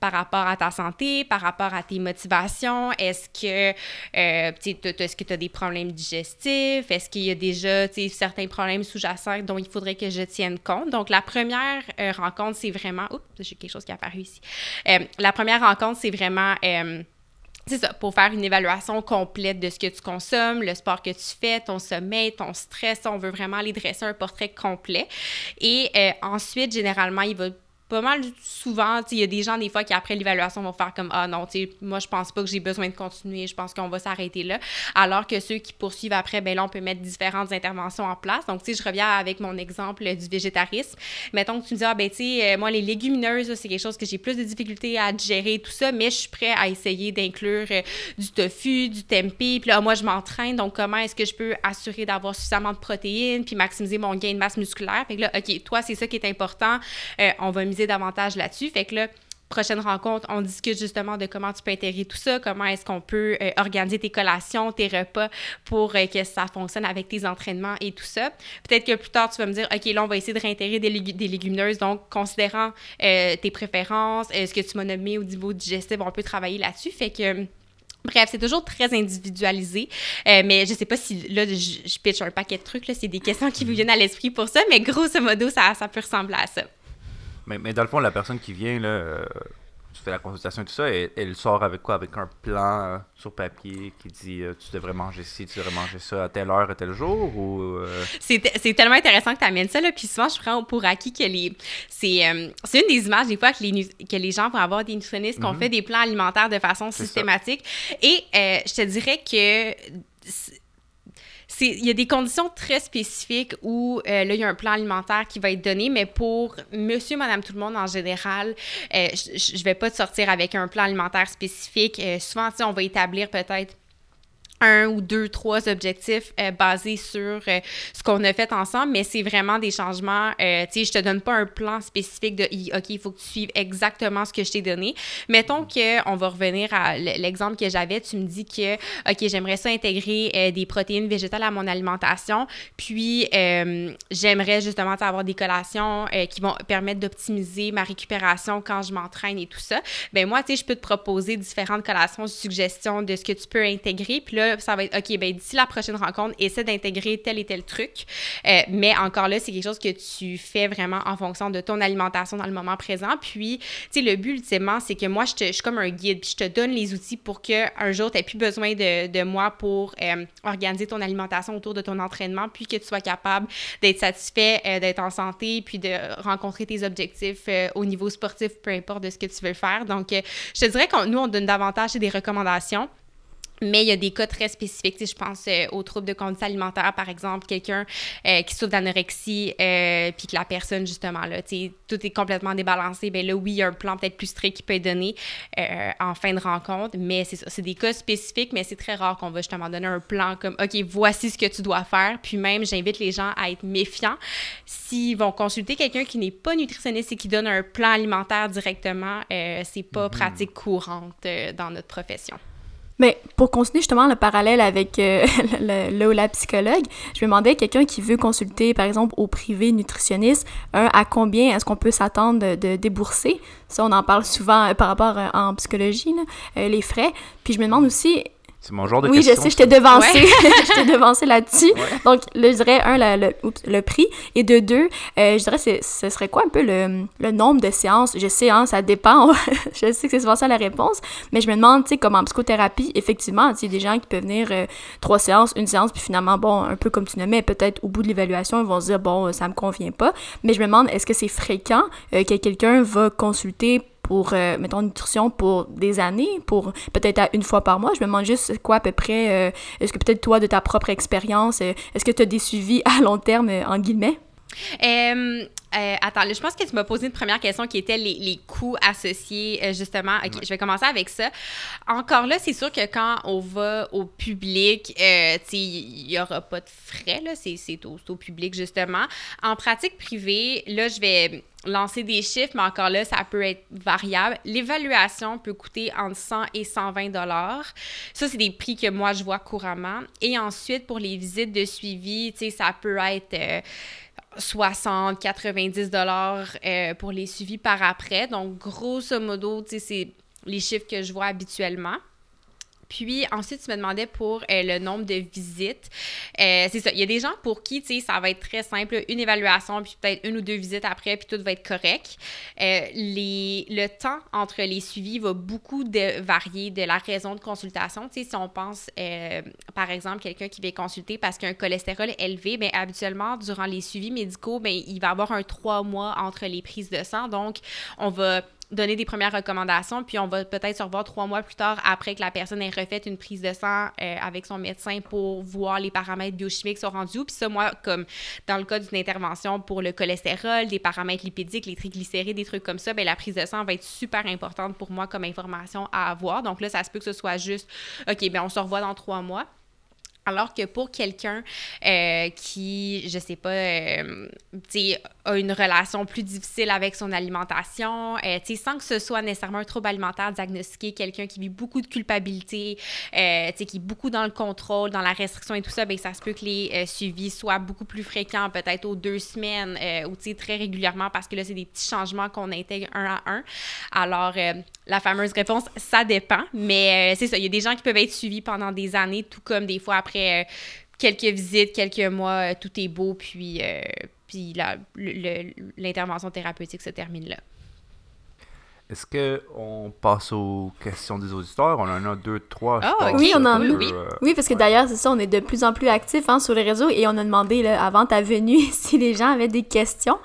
par rapport à ta santé, par rapport à tes motivations. Est-ce que, tu as des problèmes digestifs? Est-ce qu'il y a déjà certains problèmes sous-jacents dont il faudrait que je tienne compte? Donc, la première euh, rencontre, c'est vraiment... Oups, j'ai quelque chose qui est apparu ici. Euh, la première rencontre, c'est vraiment... Euh, c'est ça, pour faire une évaluation complète de ce que tu consommes, le sport que tu fais, ton sommeil, ton stress. On veut vraiment aller dresser un portrait complet. Et ensuite, généralement, il va pas mal souvent, il y a des gens des fois qui après l'évaluation vont faire comme ah non, tu moi je pense pas que j'ai besoin de continuer, je pense qu'on va s'arrêter là. Alors que ceux qui poursuivent après, ben là on peut mettre différentes interventions en place. Donc tu sais, je reviens avec mon exemple du végétarisme. Mettons que tu me dis ah ben tu sais, euh, moi les légumineuses c'est quelque chose que j'ai plus de difficultés à digérer tout ça, mais je suis prêt à essayer d'inclure euh, du tofu, du tempeh. Puis là moi je m'entraîne, donc comment est-ce que je peux assurer d'avoir suffisamment de protéines puis maximiser mon gain de masse musculaire. Fait que là ok, toi c'est ça qui est important, euh, on va davantage là-dessus. Fait que là, prochaine rencontre, on discute justement de comment tu peux intégrer tout ça, comment est-ce qu'on peut euh, organiser tes collations, tes repas pour euh, que ça fonctionne avec tes entraînements et tout ça. Peut-être que plus tard, tu vas me dire, OK, là, on va essayer de réintégrer des, légumineuses. Donc, considérant euh, tes préférences, ce que tu m'as nommé au niveau digestif, on peut travailler là-dessus. Fait que... Bref, c'est toujours très individualisé. mais je sais pas si là, je, pitch un paquet de trucs. C'est des questions qui vous viennent à l'esprit pour ça. Mais grosso modo, ça, ça peut ressembler à ça. Mais, mais dans le fond, la personne qui vient, là, euh, tu fais la consultation et tout ça, et, elle sort avec quoi? Avec un plan euh, sur papier qui dit euh, tu devrais manger ci, tu devrais manger ça à telle heure, à tel jour ou, c'est, tellement intéressant que tu amènes ça, là, puis souvent je prends pour acquis que les. C'est, c'est une des images des fois que les, que les gens vont avoir des nutritionnistes qui ont mhm. fait des plans alimentaires de façon systématique. Et je te dirais que il y a des conditions très spécifiques où euh, là, il y a un plan alimentaire qui va être donné, mais pour monsieur, madame, tout le monde en général, euh, je ne vais pas te sortir avec un plan alimentaire spécifique. Euh, souvent, on va établir peut-être un ou deux, trois objectifs euh, basés sur euh, ce qu'on a fait ensemble, mais c'est vraiment des changements. Euh, tu sais, je te donne pas un plan spécifique de OK, il faut que tu suives exactement ce que je t'ai donné. Mettons que on va revenir à l'exemple que j'avais. Tu me dis que OK, j'aimerais ça intégrer des protéines végétales à mon alimentation, puis j'aimerais justement avoir des collations qui vont permettre d'optimiser ma récupération quand je m'entraîne et tout ça. Ben moi, tu sais, je peux te proposer différentes collations, suggestions de ce que tu peux intégrer, puis là ça va être OK, ben d'ici la prochaine rencontre, essaie d'intégrer tel et tel truc. Euh, mais encore là, c'est quelque chose que tu fais vraiment en fonction de ton alimentation dans le moment présent. Puis, tu sais, le but ultimement, c'est que moi, je, te, suis comme un guide, puis je te donne les outils pour qu'un jour, tu n'aies plus besoin de, de moi pour euh, organiser ton alimentation autour de ton entraînement, puis que tu sois capable d'être satisfait, euh, d'être en santé, puis de rencontrer tes objectifs au niveau sportif, peu importe de ce que tu veux faire. Donc, je te dirais que nous, on donne davantage des recommandations. Mais il y a des cas très spécifiques. je pense euh, aux troubles de conduite alimentaire, par exemple, quelqu'un euh, qui souffre d'anorexie, euh, puis que la personne, justement, là, tout est complètement débalancé. Bien là, oui, il y a un plan peut-être plus strict qui peut être donné en fin de rencontre, mais c'est ça. C'est des cas spécifiques, mais c'est très rare qu'on va justement donner un plan comme, OK, voici ce que tu dois faire. Puis même, j'invite les gens à être méfiants. S'ils vont consulter quelqu'un qui n'est pas nutritionniste et qui donne un plan alimentaire directement, c'est pas mm-hmm. pratique courante dans notre profession. Mais pour continuer justement le parallèle avec euh, le, la psychologue, je me demandais quelqu'un qui veut consulter, par exemple, au privé nutritionniste, un, à combien est-ce qu'on peut s'attendre de, débourser? Ça, on en parle souvent euh, par rapport euh, en psychologie, les frais. Puis je me demande aussi, c'est mon genre de oui, question. Oui, je sais, je t'ai devancé. je t'ai devancé là-dessus. Donc, là, je dirais, un, le, le, prix. Et de deux, euh, je dirais, ce serait quoi un peu le, le, nombre de séances? Je sais, hein, ça dépend. je sais que c'est souvent ça la réponse. Mais je me demande, tu sais, comme en psychothérapie, effectivement, il y a des gens qui peuvent venir euh, trois séances, une séance, puis finalement, bon, un peu comme tu nommais, peut-être au bout de l'évaluation, ils vont se dire, bon, ça me convient pas. Mais je me demande, est-ce que c'est fréquent euh, que quelqu'un va consulter pour, euh, mettons, nutrition pour des années, pour peut-être une fois par mois. Je me demande juste quoi à peu près, euh, est-ce que peut-être toi, de ta propre expérience, euh, est-ce que tu as des suivis à long terme, en guillemets? Attends, je pense que tu m'as posé une première question qui était les, les coûts associés, justement. OK, je vais commencer avec ça. Encore là, c'est sûr que quand on va au public, il n'y aura pas de frais, là, c'est au, au public, justement. En pratique privée, là, je vais lancer des chiffres, mais encore là, ça peut être variable. L'évaluation peut coûter entre 100 et 120 dollars. Ça, c'est des prix que moi, je vois couramment. Et ensuite, pour les visites de suivi, tu sais, ça peut être... 60, 90 dollars euh, pour les suivis par après. Donc, grosso modo, c'est les chiffres que je vois habituellement. Puis ensuite, tu me demandais pour euh, le nombre de visites. Euh, c'est ça. Il y a des gens pour qui, tu sais, ça va être très simple. Une évaluation, puis peut-être une ou deux visites après, puis tout va être correct. Euh, les, le temps entre les suivis va beaucoup varier de la raison de consultation. Tu sais, si on pense, par exemple, quelqu'un qui vient consulter parce qu'il a un cholestérol élevé, bien, habituellement, durant les suivis médicaux, bien, il va avoir un trois mois entre les prises de sang. Donc, on va donner des premières recommandations, puis on va peut-être se revoir trois mois plus tard après que la personne ait refait une prise de sang euh, avec son médecin pour voir les paramètres biochimiques sont rendus. Puis ça, moi, comme dans le cas d'une intervention pour le cholestérol, des paramètres lipidiques, les triglycérides, des trucs comme ça, bien, la prise de sang va être super importante pour moi comme information à avoir. Donc là, ça se peut que ce soit juste, OK, bien, on se revoit dans trois mois. Alors que pour quelqu'un euh, qui, je sais pas, euh, a une relation plus difficile avec son alimentation, euh, sans que ce soit nécessairement un trouble alimentaire diagnostiqué, quelqu'un qui vit beaucoup de culpabilité, euh, qui est beaucoup dans le contrôle, dans la restriction et tout ça, ben, ça se peut que les euh, suivis soient beaucoup plus fréquents, peut-être aux deux semaines ou très régulièrement parce que là, c'est des petits changements qu'on intègre un à un. Alors, la fameuse réponse, ça dépend, mais c'est ça, il y a des gens qui peuvent être suivis pendant des années, tout comme des fois après euh, quelques visites, quelques mois, euh, tout est beau, puis, euh, puis l'intervention thérapeutique se termine là. Est-ce qu'on passe aux questions des auditeurs? On en a deux, trois. Ah, oui, on en a. Oui, oui, parce que d'ailleurs, c'est ça, on est de plus en plus actifs hein, sur les réseaux et on a demandé là, avant ta venue si les gens avaient des questions.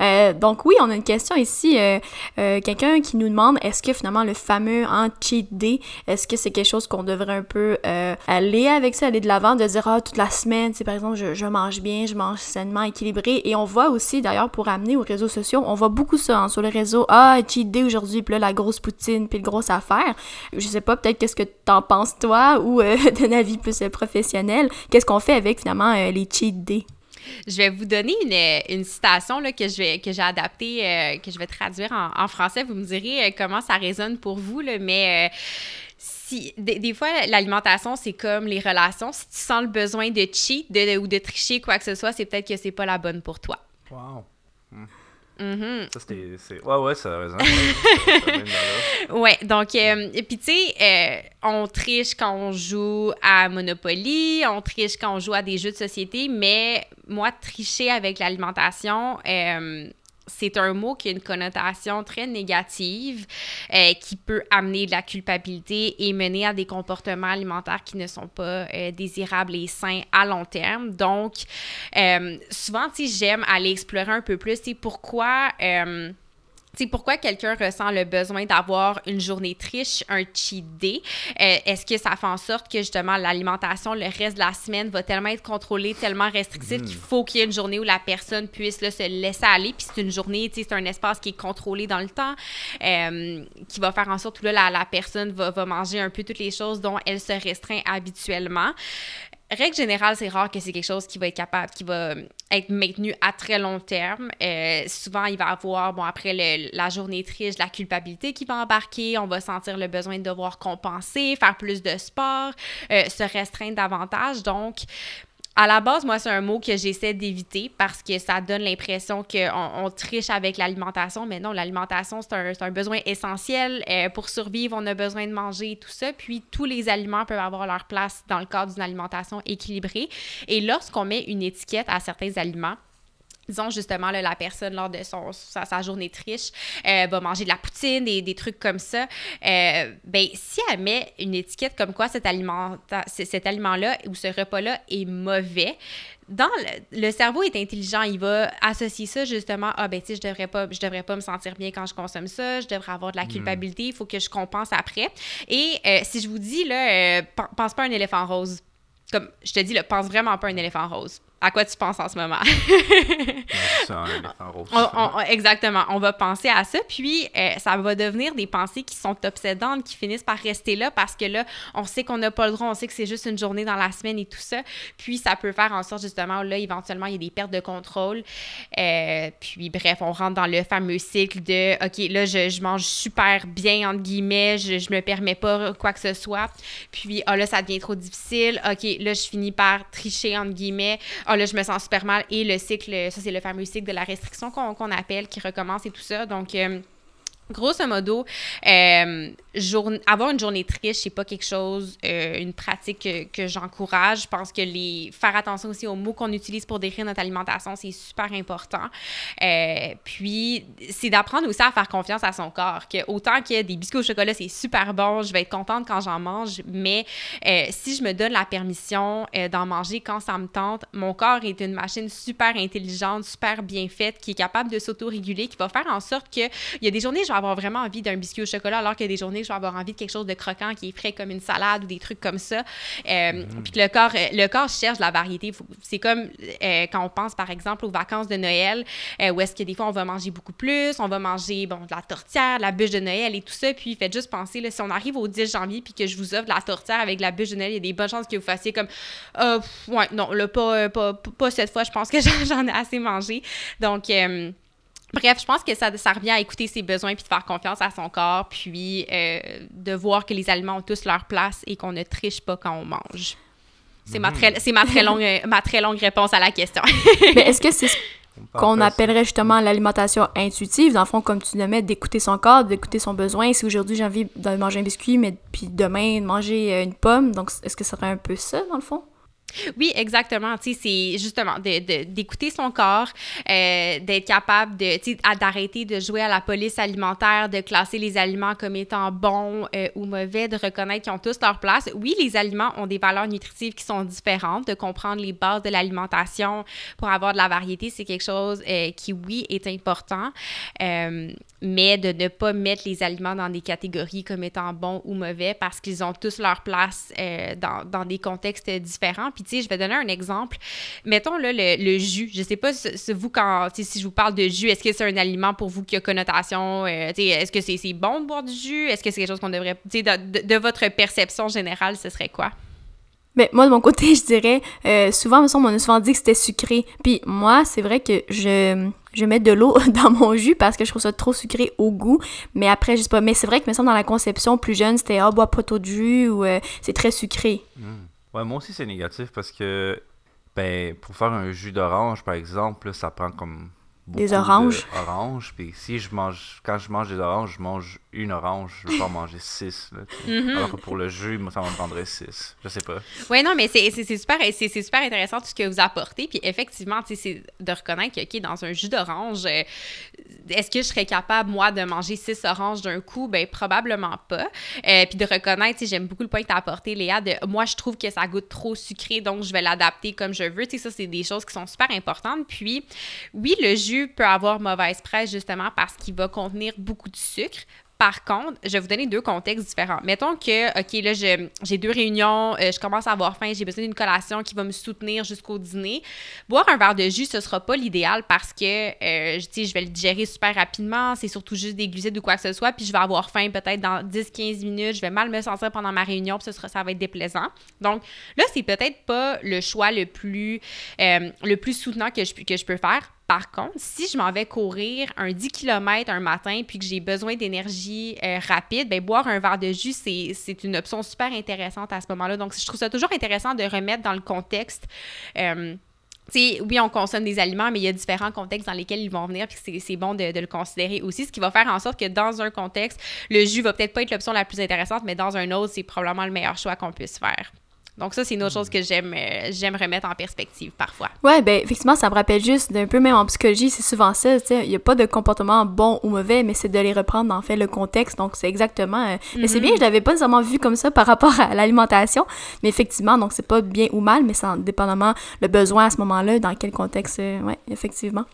Euh, donc oui, on a une question ici. Euh, euh, quelqu'un qui nous demande est-ce que finalement le fameux hein, cheat day, est-ce que c'est quelque chose qu'on devrait un peu aller avec ça, aller de l'avant, de dire ah toute la semaine, c'est par exemple je, je, mange bien, je mange sainement, équilibré. Et on voit aussi d'ailleurs pour amener aux réseaux sociaux, on voit beaucoup ça hein, sur les réseaux. Ah cheat day aujourd'hui aujourd'hui, puis là, la grosse poutine, puis le gros affaire. Je sais pas, peut-être qu'est-ce que t'en penses, toi, ou euh, d'un avis plus professionnel. Qu'est-ce qu'on fait avec, finalement, les cheat days? Je vais vous donner une, une citation là, que, je vais, que j'ai adaptée, euh, que je vais traduire en, français. Vous me direz euh, comment ça résonne pour vous, là, mais euh, si, des, fois, l'alimentation, c'est comme les relations. Si tu sens le besoin de cheat de, ou de tricher, quoi que ce soit, c'est peut-être que c'est pas la bonne pour toi. Wow. Mm-hmm. Ça, c'était. Ouais, ouais, ça a raison. ouais, donc, euh, puis tu sais, euh, on triche quand on joue à Monopoly, on triche quand on joue à des jeux de société, mais moi, tricher avec l'alimentation, euh, c'est un mot qui a une connotation très négative, euh, qui peut amener de la culpabilité et mener à des comportements alimentaires qui ne sont pas euh, désirables et sains à long terme. Donc, euh, souvent, si j'aime aller explorer un peu plus, c'est pourquoi c'est pourquoi quelqu'un ressent le besoin d'avoir une journée triche, un cheat day? Euh, est-ce que ça fait en sorte que justement l'alimentation le reste de la semaine va tellement être contrôlée, tellement restrictive qu'il hmm. faut qu'il y ait une journée où la personne puisse là, se laisser aller? Puis c'est une journée, c'est un espace qui est contrôlé dans le temps, euh, qui va faire en sorte que là, la, la personne va, va, manger un peu toutes les choses dont elle se restreint habituellement règle générale, c'est rare que c'est quelque chose qui va être capable, qui va être maintenu à très long terme. Euh, souvent, il va avoir, bon, après la journée triste, la culpabilité qui va embarquer. On va sentir le besoin de devoir compenser, faire plus de sport, euh, se restreindre davantage. Donc, à la base, moi, c'est un mot que j'essaie d'éviter parce que ça donne l'impression qu'on on triche avec l'alimentation. Mais non, l'alimentation, c'est un, besoin essentiel. Euh, pour survivre, on a besoin de manger tout ça. Puis, tous les aliments peuvent avoir leur place dans le cadre d'une alimentation équilibrée. Et lorsqu'on met une étiquette à certains aliments, disons justement là, la personne lors de son, sa, journée de riche euh, va manger de la poutine, des, des trucs comme ça, euh, ben si elle met une étiquette comme quoi cet aliment cet aliment-là ou ce repas-là est mauvais, dans le, cerveau est intelligent, il va associer ça justement ah ben tu sais je devrais pas je devrais pas me sentir bien quand je consomme ça, je devrais avoir de la hmm. culpabilité, il faut que je compense après. Et euh, si je vous dis là pense pas à un éléphant rose. Comme je te dis là, pense vraiment pas à un éléphant rose à quoi tu penses en ce moment? exactement. On va penser à ça, puis euh, ça va devenir des pensées qui sont obsédantes, qui finissent par rester là parce que là, on sait qu'on n'a pas le droit, on sait que c'est juste une journée dans la semaine et tout ça. Puis ça peut faire en sorte justement, là, éventuellement, il y a des pertes de contrôle. Euh, puis bref, on rentre dans le fameux cycle de OK, là, je, mange super bien, entre guillemets, je, je me permets pas quoi que ce soit. Puis, ah là, ça devient trop difficile. OK, là, je finis par tricher, entre guillemets ah là, je me sens super mal. Et le cycle, ça, c'est le fameux cycle de la restriction qu'on appelle, qui recommence et tout ça. Donc, euh, Grosso modo, euh, avoir une journée triste, c'est pas quelque chose, euh, une pratique que, j'encourage. Je pense que les faire attention aussi aux mots qu'on utilise pour décrire notre alimentation, c'est super important. Euh, puis, c'est d'apprendre aussi à faire confiance à son corps. Que autant que des biscuits au chocolat, c'est super bon, je vais être contente quand j'en mange, mais si je me donne la permission d'en manger quand ça me tente, mon corps est une machine super intelligente, super bien faite, qui est capable de s'auto-réguler, qui va faire en sorte que il y a des journées, je avoir vraiment envie d'un biscuit au chocolat, alors qu'il y a des journées je vais avoir envie de quelque chose de croquant qui est frais comme une salade ou des trucs comme ça. Euh, mm. Puis le corps, euh, le corps cherche la variété. C'est comme euh, quand on pense, par exemple, aux vacances de Noël, où est-ce que des fois, on va manger beaucoup plus, on va manger, bon, de la tortière, de la bûche de Noël et tout ça. Puis faites juste penser, là, si on arrive au 10 janvier puis que je vous offre de la tortière avec de la bûche de Noël, il y a des bonnes chances que vous fassiez comme, ouais, non, là, pas, pas, pas, cette fois, je pense que j'en ai assez mangé. Donc, Bref, je pense que ça, ça revient à écouter ses besoins puis de faire confiance à son corps, puis euh, de voir que les aliments ont tous leur place et qu'on ne triche pas quand on mange. C'est ma, très, ma, très longue, ma très longue réponse à la question. Mais est-ce que c'est ce qu'on appellerait justement l'alimentation intuitive, dans le fond, comme tu mets, d'écouter son corps, d'écouter son besoin. Si aujourd'hui j'ai envie de manger un biscuit, mais puis demain de manger euh, une pomme, donc est-ce que ça serait un peu ça, dans le fond? Oui, exactement. Tu sais, c'est justement d'écouter son corps, euh, d'être capable de, d'arrêter de jouer à la police alimentaire, de classer les aliments comme étant bons euh, ou mauvais, de reconnaître qu'ils ont tous leur place. Oui, les aliments ont des valeurs nutritives qui sont différentes, de comprendre les bases de l'alimentation pour avoir de la variété, c'est quelque chose euh, qui, oui, est important, mais de ne pas mettre les aliments dans des catégories comme étant bons ou mauvais parce qu'ils ont tous leur place dans, dans des contextes différents. Puis tu sais, je vais donner un exemple. Mettons, là, le, jus. Je sais pas, si vous, quand, si je vous parle de jus, est-ce que c'est un aliment pour vous qui a connotation, euh, est-ce que c'est bon de boire du jus? Est-ce que c'est quelque chose qu'on devrait, tu sais, de, de, votre perception générale, ce serait quoi? Mais moi, de mon côté, je dirais, euh, souvent, on m'a souvent dit que c'était sucré. Puis moi, c'est vrai que je, je mets de l'eau dans mon jus parce que je trouve ça trop sucré au goût. Mais après, je sais pas. Mais c'est vrai que, me semble, dans la conception plus jeune, c'était, ah, bois pas trop de jus ou euh, c'est très sucré. Hmm. Ouais, moi aussi, c'est négatif parce que, ben, pour faire un jus d'orange, par exemple, ça prend comme des oranges. Oranges, puis si je mange, quand je mange des oranges, je mange une orange, je vais pas en manger six. Là, mm-hmm. Alors que pour le jus, moi, ça m'en prendrait six. Je sais pas. Oui, non, mais c'est super, super intéressant tout ce que vous apportez. Puis effectivement, c'est de reconnaître que, OK, dans un jus d'orange, euh, est-ce que je serais capable, moi, de manger six oranges d'un coup? Ben, probablement pas. Euh, puis de reconnaître, j'aime beaucoup le point que tu as apporté, Léa, de moi, je trouve que ça goûte trop sucré, donc je vais l'adapter comme je veux. Tu sais, ça, c'est des choses qui sont super importantes. Puis, oui, le jus peut avoir mauvaise presse justement parce qu'il va contenir beaucoup de sucre. Par contre, je vais vous donner deux contextes différents. Mettons que, OK, là, j'ai deux réunions, euh, je commence à avoir faim, j'ai besoin d'une collation qui va me soutenir jusqu'au dîner. Boire un verre de jus, ce sera pas l'idéal parce que, euh, je, je vais le digérer super rapidement, c'est surtout juste des glucides ou quoi que ce soit, puis je vais avoir faim peut-être dans 10-15 minutes, je vais mal me sentir pendant ma réunion, puis ce ça va être déplaisant. Donc, là, c'est peut-être pas le choix le plus, euh, soutenant que je, que je peux faire. Par contre, si je m'en vais courir un 10 km un matin puis que j'ai besoin d'énergie euh, rapide, ben boire un verre de jus, c'est une option super intéressante à ce moment-là. Donc, je trouve ça toujours intéressant de remettre dans le contexte. Euh, oui, on consomme des aliments, mais il y a différents contextes dans lesquels ils vont venir, puis c'est bon de, de, le considérer aussi, ce qui va faire en sorte que dans un contexte, le jus va peut-être pas être l'option la plus intéressante, mais dans un autre, c'est probablement le meilleur choix qu'on puisse faire. Donc ça, c'est une autre chose que j'aime euh, j'aime remettre en perspective parfois. Ouais, ben effectivement, ça me rappelle juste d'un peu même en psychologie, c'est souvent ça, tu sais, il n'y a pas de comportement bon ou mauvais, mais c'est de les reprendre en fait le contexte. Donc c'est exactement euh, mais c'est bien, je l'avais pas nécessairement vu comme ça par rapport à l'alimentation, mais effectivement, donc c'est pas bien ou mal, mais c'est dépendamment le besoin à ce moment-là, dans quel contexte, euh, ouais, effectivement.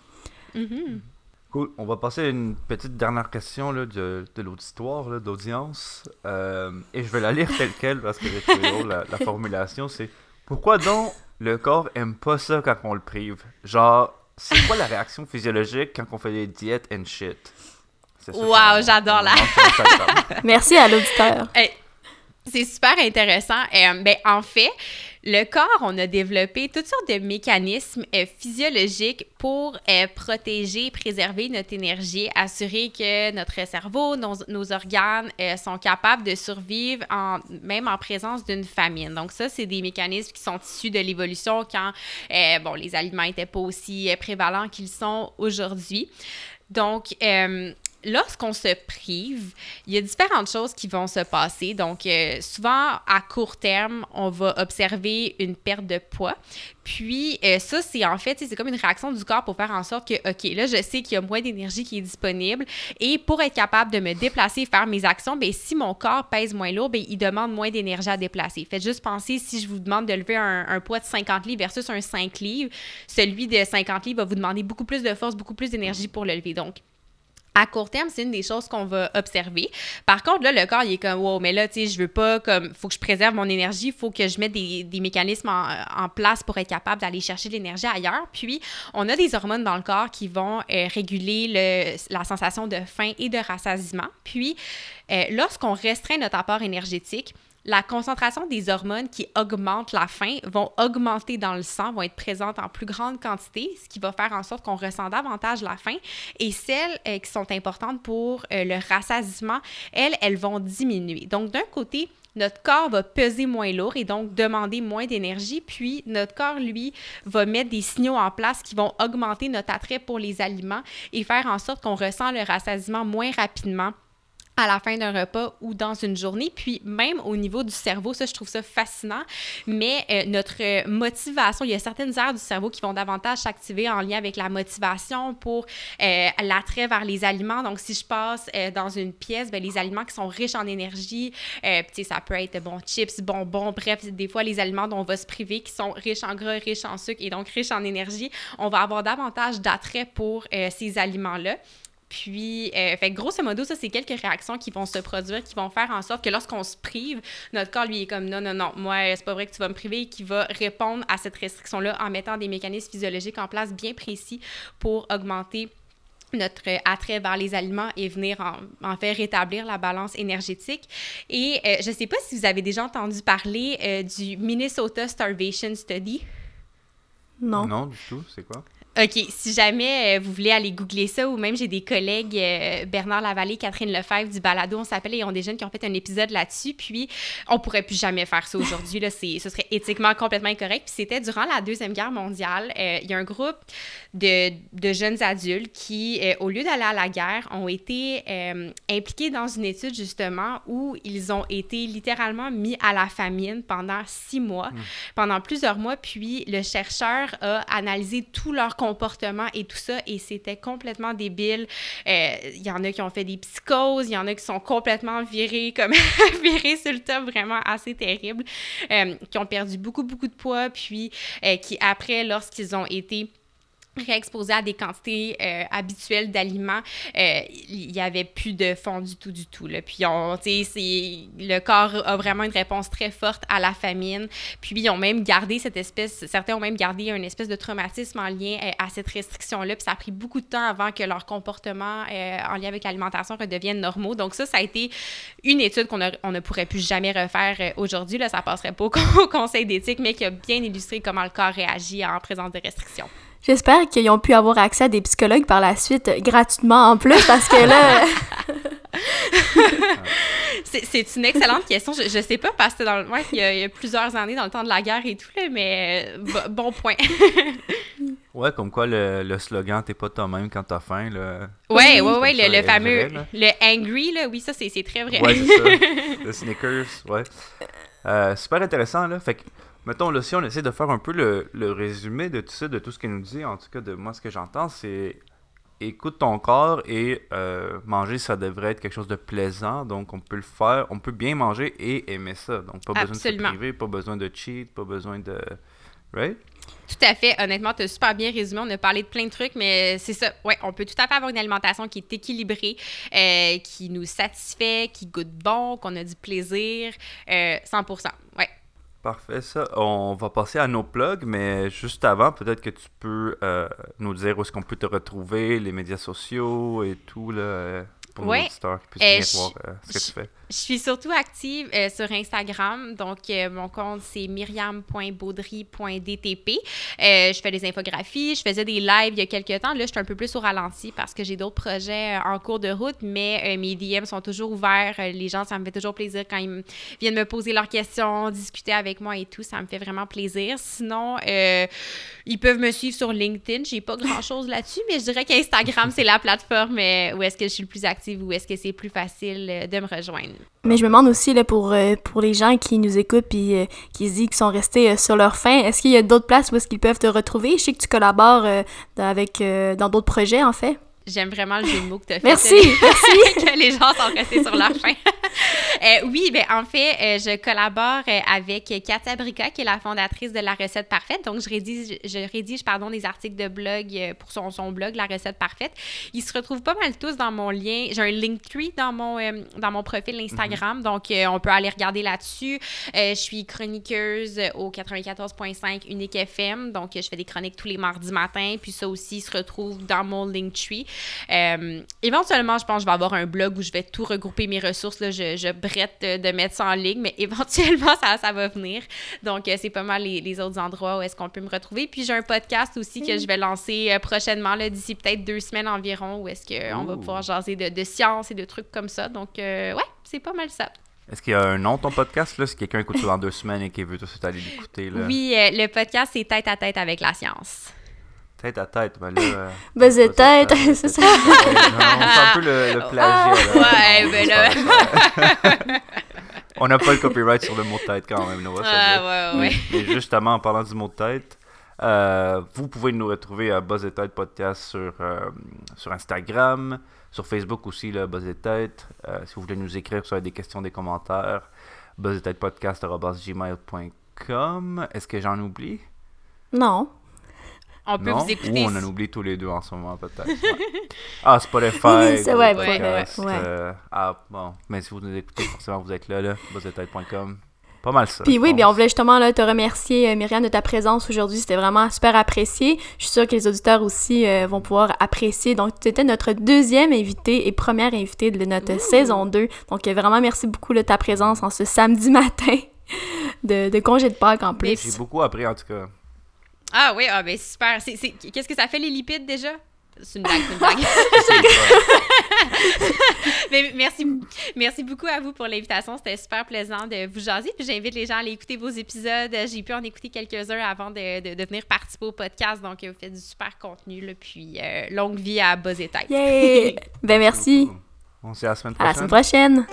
Mm Cool. On va passer à une petite dernière question là, de, de l'auditoire, d'audience. Euh, et je vais la lire telle quelle parce que j'ai trouvé la, la, formulation. C'est Pourquoi donc le corps aime pas ça quand on le prive? Genre, c'est quoi la réaction physiologique quand on fait des diètes and shit Wow, j'adore la. Merci à l'auditeur. C'est super intéressant. Euh, ben, en fait, le corps, on a développé toutes sortes de mécanismes euh, physiologiques pour euh, protéger, préserver notre énergie, assurer que notre cerveau, nos, organes euh, sont capables de survivre même en présence d'une famine. Donc ça, c'est des mécanismes qui sont issus de l'évolution quand bon, les aliments n'étaient pas aussi prévalents qu'ils sont aujourd'hui. Donc, lorsqu'on se prive, il y a différentes choses qui vont se passer. Donc, euh, souvent, à court terme, on va observer une perte de poids. Puis, euh, ça, c'est en fait, c'est comme une réaction du corps pour faire en sorte que, OK, là, je sais qu'il y a moins d'énergie qui est disponible. Et pour être capable de me déplacer faire mes actions, bien, si mon corps pèse moins lourd, bien, il demande moins d'énergie à déplacer. Faites juste penser, si je vous demande de lever un, un, poids de 50 livres versus un 5 livres, celui de 50 livres va vous demander beaucoup plus de force, beaucoup plus d'énergie pour le lever. Donc, à court terme, c'est une des choses qu'on va observer. Par contre, là, le corps, il est comme, wow, mais là, tu sais, je veux pas, comme, faut que je préserve mon énergie, faut que je mette des, des mécanismes en, place pour être capable d'aller chercher de l'énergie ailleurs. Puis, on a des hormones dans le corps qui vont euh, réguler le, la sensation de faim et de rassasiement. Puis, euh, lorsqu'on restreint notre apport énergétique, la concentration des hormones qui augmentent la faim vont augmenter dans le sang, vont être présentes en plus grande quantité, ce qui va faire en sorte qu'on ressent davantage la faim. Et celles euh, qui sont importantes pour euh, le rassasiement, elles, elles vont diminuer. Donc, d'un côté, notre corps va peser moins lourd et donc demander moins d'énergie, puis notre corps, lui, va mettre des signaux en place qui vont augmenter notre attrait pour les aliments et faire en sorte qu'on ressent le rassasiement moins rapidement à la fin d'un repas ou dans une journée. Puis même au niveau du cerveau, ça, je trouve ça fascinant. Mais euh, notre motivation, il y a certaines aires du cerveau qui vont davantage s'activer en lien avec la motivation pour euh, l'attrait vers les aliments. Donc, si je passe euh, dans une pièce, bien, les aliments qui sont riches en énergie, ça peut être bon chips, bonbons, bref, des fois les aliments dont on va se priver qui sont riches en gras, riches en sucre et donc riches en énergie, on va avoir davantage d'attrait pour ces aliments-là. Puis, euh, fait grosso modo, ça, c'est quelques réactions qui vont se produire, qui vont faire en sorte que lorsqu'on se prive, notre corps, lui, est comme non, non, non, moi, c'est pas vrai que tu vas me priver, qui va répondre à cette restriction-là en mettant des mécanismes physiologiques en place bien précis pour augmenter notre attrait vers les aliments et venir en, en fait rétablir la balance énergétique. Et euh, je ne sais pas si vous avez déjà entendu parler euh, du Minnesota Starvation Study. Non. Non, du tout. C'est quoi? OK, si jamais euh, vous voulez aller googler ça, ou même j'ai des collègues, euh, Bernard Lavallée, Catherine Lefebvre du Balado, on s'appelle, et ils ont des jeunes qui ont fait un épisode là-dessus, puis on pourrait plus jamais faire ça aujourd'hui, là, ce serait éthiquement complètement incorrect. Puis c'était durant la Deuxième Guerre mondiale, euh, il y a un groupe de, de jeunes adultes qui, au lieu d'aller à la guerre, ont été impliqués dans une étude justement où ils ont été littéralement mis à la famine pendant six mois, mmh. pendant plusieurs mois, puis le chercheur a analysé tout leur comportement et tout ça, et c'était complètement débile. Euh, il y en a qui ont fait des psychoses, il y en a qui sont complètement virés, comme virés sur le top, vraiment assez terrible, euh, qui ont perdu beaucoup, beaucoup de poids, puis euh, qui, après, lorsqu'ils ont été réexposé à des quantités euh, habituelles d'aliments, euh, il n'y avait plus de fond du tout, du tout. Là. Puis, on, le corps a vraiment une réponse très forte à la famine. Puis, ils ont même gardé cette espèce, certains ont même gardé une espèce de traumatisme en lien euh, à cette restriction-là. Puis, ça a pris beaucoup de temps avant que leur comportement en lien avec l'alimentation redevienne normaux. Donc, ça, ça a été une étude qu'on on ne pourrait plus jamais refaire aujourd'hui. Là, ça passerait pas au conseil d'éthique, mais qui a bien illustré comment le corps réagit en présence de restrictions. J'espère qu'ils ont pu avoir accès à des psychologues par la suite gratuitement en plus parce que là. c'est une excellente question. Je, je sais pas parce que dans il, y a, plusieurs années dans le temps de la guerre et tout, là, mais euh, bon point. ouais, comme quoi le, le slogan T'es pas toi-même quand t'as faim. Là. Ouais, ouais, ouais, le, fameux. le angry, là, oui, ça c'est très vrai. Ouais, c'est ça. le sneakers, ouais. Euh, super intéressant, là. Fait que mettons, là, si on essaie de faire un peu le, résumé de tout ça, de tout ce qu'elle nous dit, en tout cas, de moi, ce que j'entends, c'est écoute ton corps et euh, manger, ça devrait être quelque chose de plaisant. Donc, on peut le faire, on peut bien manger et aimer ça. Donc, pas besoin de se priver, pas besoin de cheat, pas besoin de. Right? Tout à fait. Honnêtement, tu as super bien résumé. On a parlé de plein de trucs, mais c'est ça. Ouais, on peut tout à fait avoir une alimentation qui est équilibrée, euh, qui nous satisfait, qui goûte bon, qu'on a du plaisir. 100%. Euh, ouais. Parfait, ça. On va passer à nos plugs, mais juste avant, peut-être que tu peux euh, nous dire où est-ce qu'on peut te retrouver, les médias sociaux et tout, là, pour nos auditeurs qui puissent voir ce que tu fais. Je suis surtout active euh, sur Instagram. Donc, euh, mon compte, c'est myriam.baudry.dtp. Euh, je fais des infographies. Je faisais des lives il y a quelques temps. Là, je suis un peu plus au ralenti parce que j'ai d'autres projets en cours de route, mais mes DM sont toujours ouverts. les gens, ça me fait toujours plaisir quand ils viennent me poser leurs questions, discuter avec moi et tout. Ça me fait vraiment plaisir. Sinon, ils peuvent me suivre sur LinkedIn. J'ai pas grand-chose là-dessus, mais je dirais qu'Instagram, c'est la plateforme où est-ce que je suis le plus active, où est-ce que c'est plus facile de me rejoindre. Mais je me demande aussi là, pour, euh, les gens qui nous écoutent et euh, qui se disent qu'ils sont restés euh, sur leur faim, est-ce qu'il y a d'autres places où est-ce qu'ils peuvent te retrouver? Je sais que tu collabores avec, dans d'autres projets, en fait. J'aime vraiment le jeu de mots que tu as fait. Merci, merci. que les gens sont restés sur leur faim. Euh, oui, ben en fait, euh, je collabore euh, avec Katia Brica, qui est la fondatrice de La Recette Parfaite. Donc, je rédige, je rédige pardon, des articles de blog pour son, son blog, La Recette Parfaite. Ils se retrouvent pas mal tous dans mon lien. J'ai un Linktree dans mon, dans mon profil Instagram. Mhm. Donc, on peut aller regarder là-dessus. je suis chroniqueuse au 94.5 Unique FM. Donc, je fais des chroniques tous les mardis matins. Puis ça aussi se retrouve dans mon Linktree. Euh, éventuellement, je pense que je vais avoir un blog où je vais tout regrouper mes ressources. Là. Je, je brette de, mettre ça en ligne, mais éventuellement, ça, ça va venir. Donc, euh, c'est pas mal les, autres endroits où est-ce qu'on peut me retrouver. Puis, j'ai un podcast aussi que je vais lancer euh, prochainement, d'ici peut-être deux semaines environ, où est-ce qu'on va pouvoir jaser de, de science et de trucs comme ça. Donc, ouais, c'est pas mal ça. Est-ce qu'il y a un nom ton podcast là? Si quelqu'un écoute ça dans deux semaines et qui veut tout de suite aller l'écouter Oui, le podcast c'est Tête à tête avec la science. Tête à tête, ben là. Euh, Buzz de tête, c'est ça. c'est un peu le, le plagiat. ouais, ben là. on n'a pas le copyright sur le mot tête quand même, Noah. Ah, ouais, ouais. Mais justement, en parlant du mot tête, euh, vous pouvez nous retrouver à Buzz et Tête Podcast sur, euh, sur Instagram, sur Facebook aussi, là, Buzz et Tête. Euh, si vous voulez nous écrire, sur des questions, des commentaires, buzz et tête podcast.gmail.com. Est-ce que j'en oublie? Non. On peut vous écouter. Ou on en oublie tous les deux en ce moment, peut-être. Ah, Spotify. c'est vrai, ouais, ouais, ah, bon. Mais si vous nous écoutez, forcément, vous êtes là, là. buzzetête.com. Pas mal ça. Puis oui, bien, on voulait justement là, te remercier, euh, Myriam, de ta présence aujourd'hui. C'était vraiment super apprécié. Je suis sûre que les auditeurs aussi euh, vont pouvoir apprécier. Donc, tu étais notre deuxième invité et première invitée de notre saison 2. Donc, euh, vraiment, merci beaucoup de ta présence en ce samedi matin de, de congé de Pâques en plus. J'ai beaucoup appris en tout cas. Ah oui, ah ben super. Qu'est-ce que ça fait les lipides déjà? C'est une blague, c'est une blague. Mais merci, merci beaucoup à vous pour l'invitation. C'était super plaisant de vous jaser. Puis j'invite les gens à aller écouter vos épisodes. J'ai pu en écouter quelques-uns avant de, de, venir participer au podcast. Donc, vous faites du super contenu. Là, puis, euh, longue vie à Buzz et Tête. ben, merci. On se dit à la semaine prochaine. À la semaine prochaine.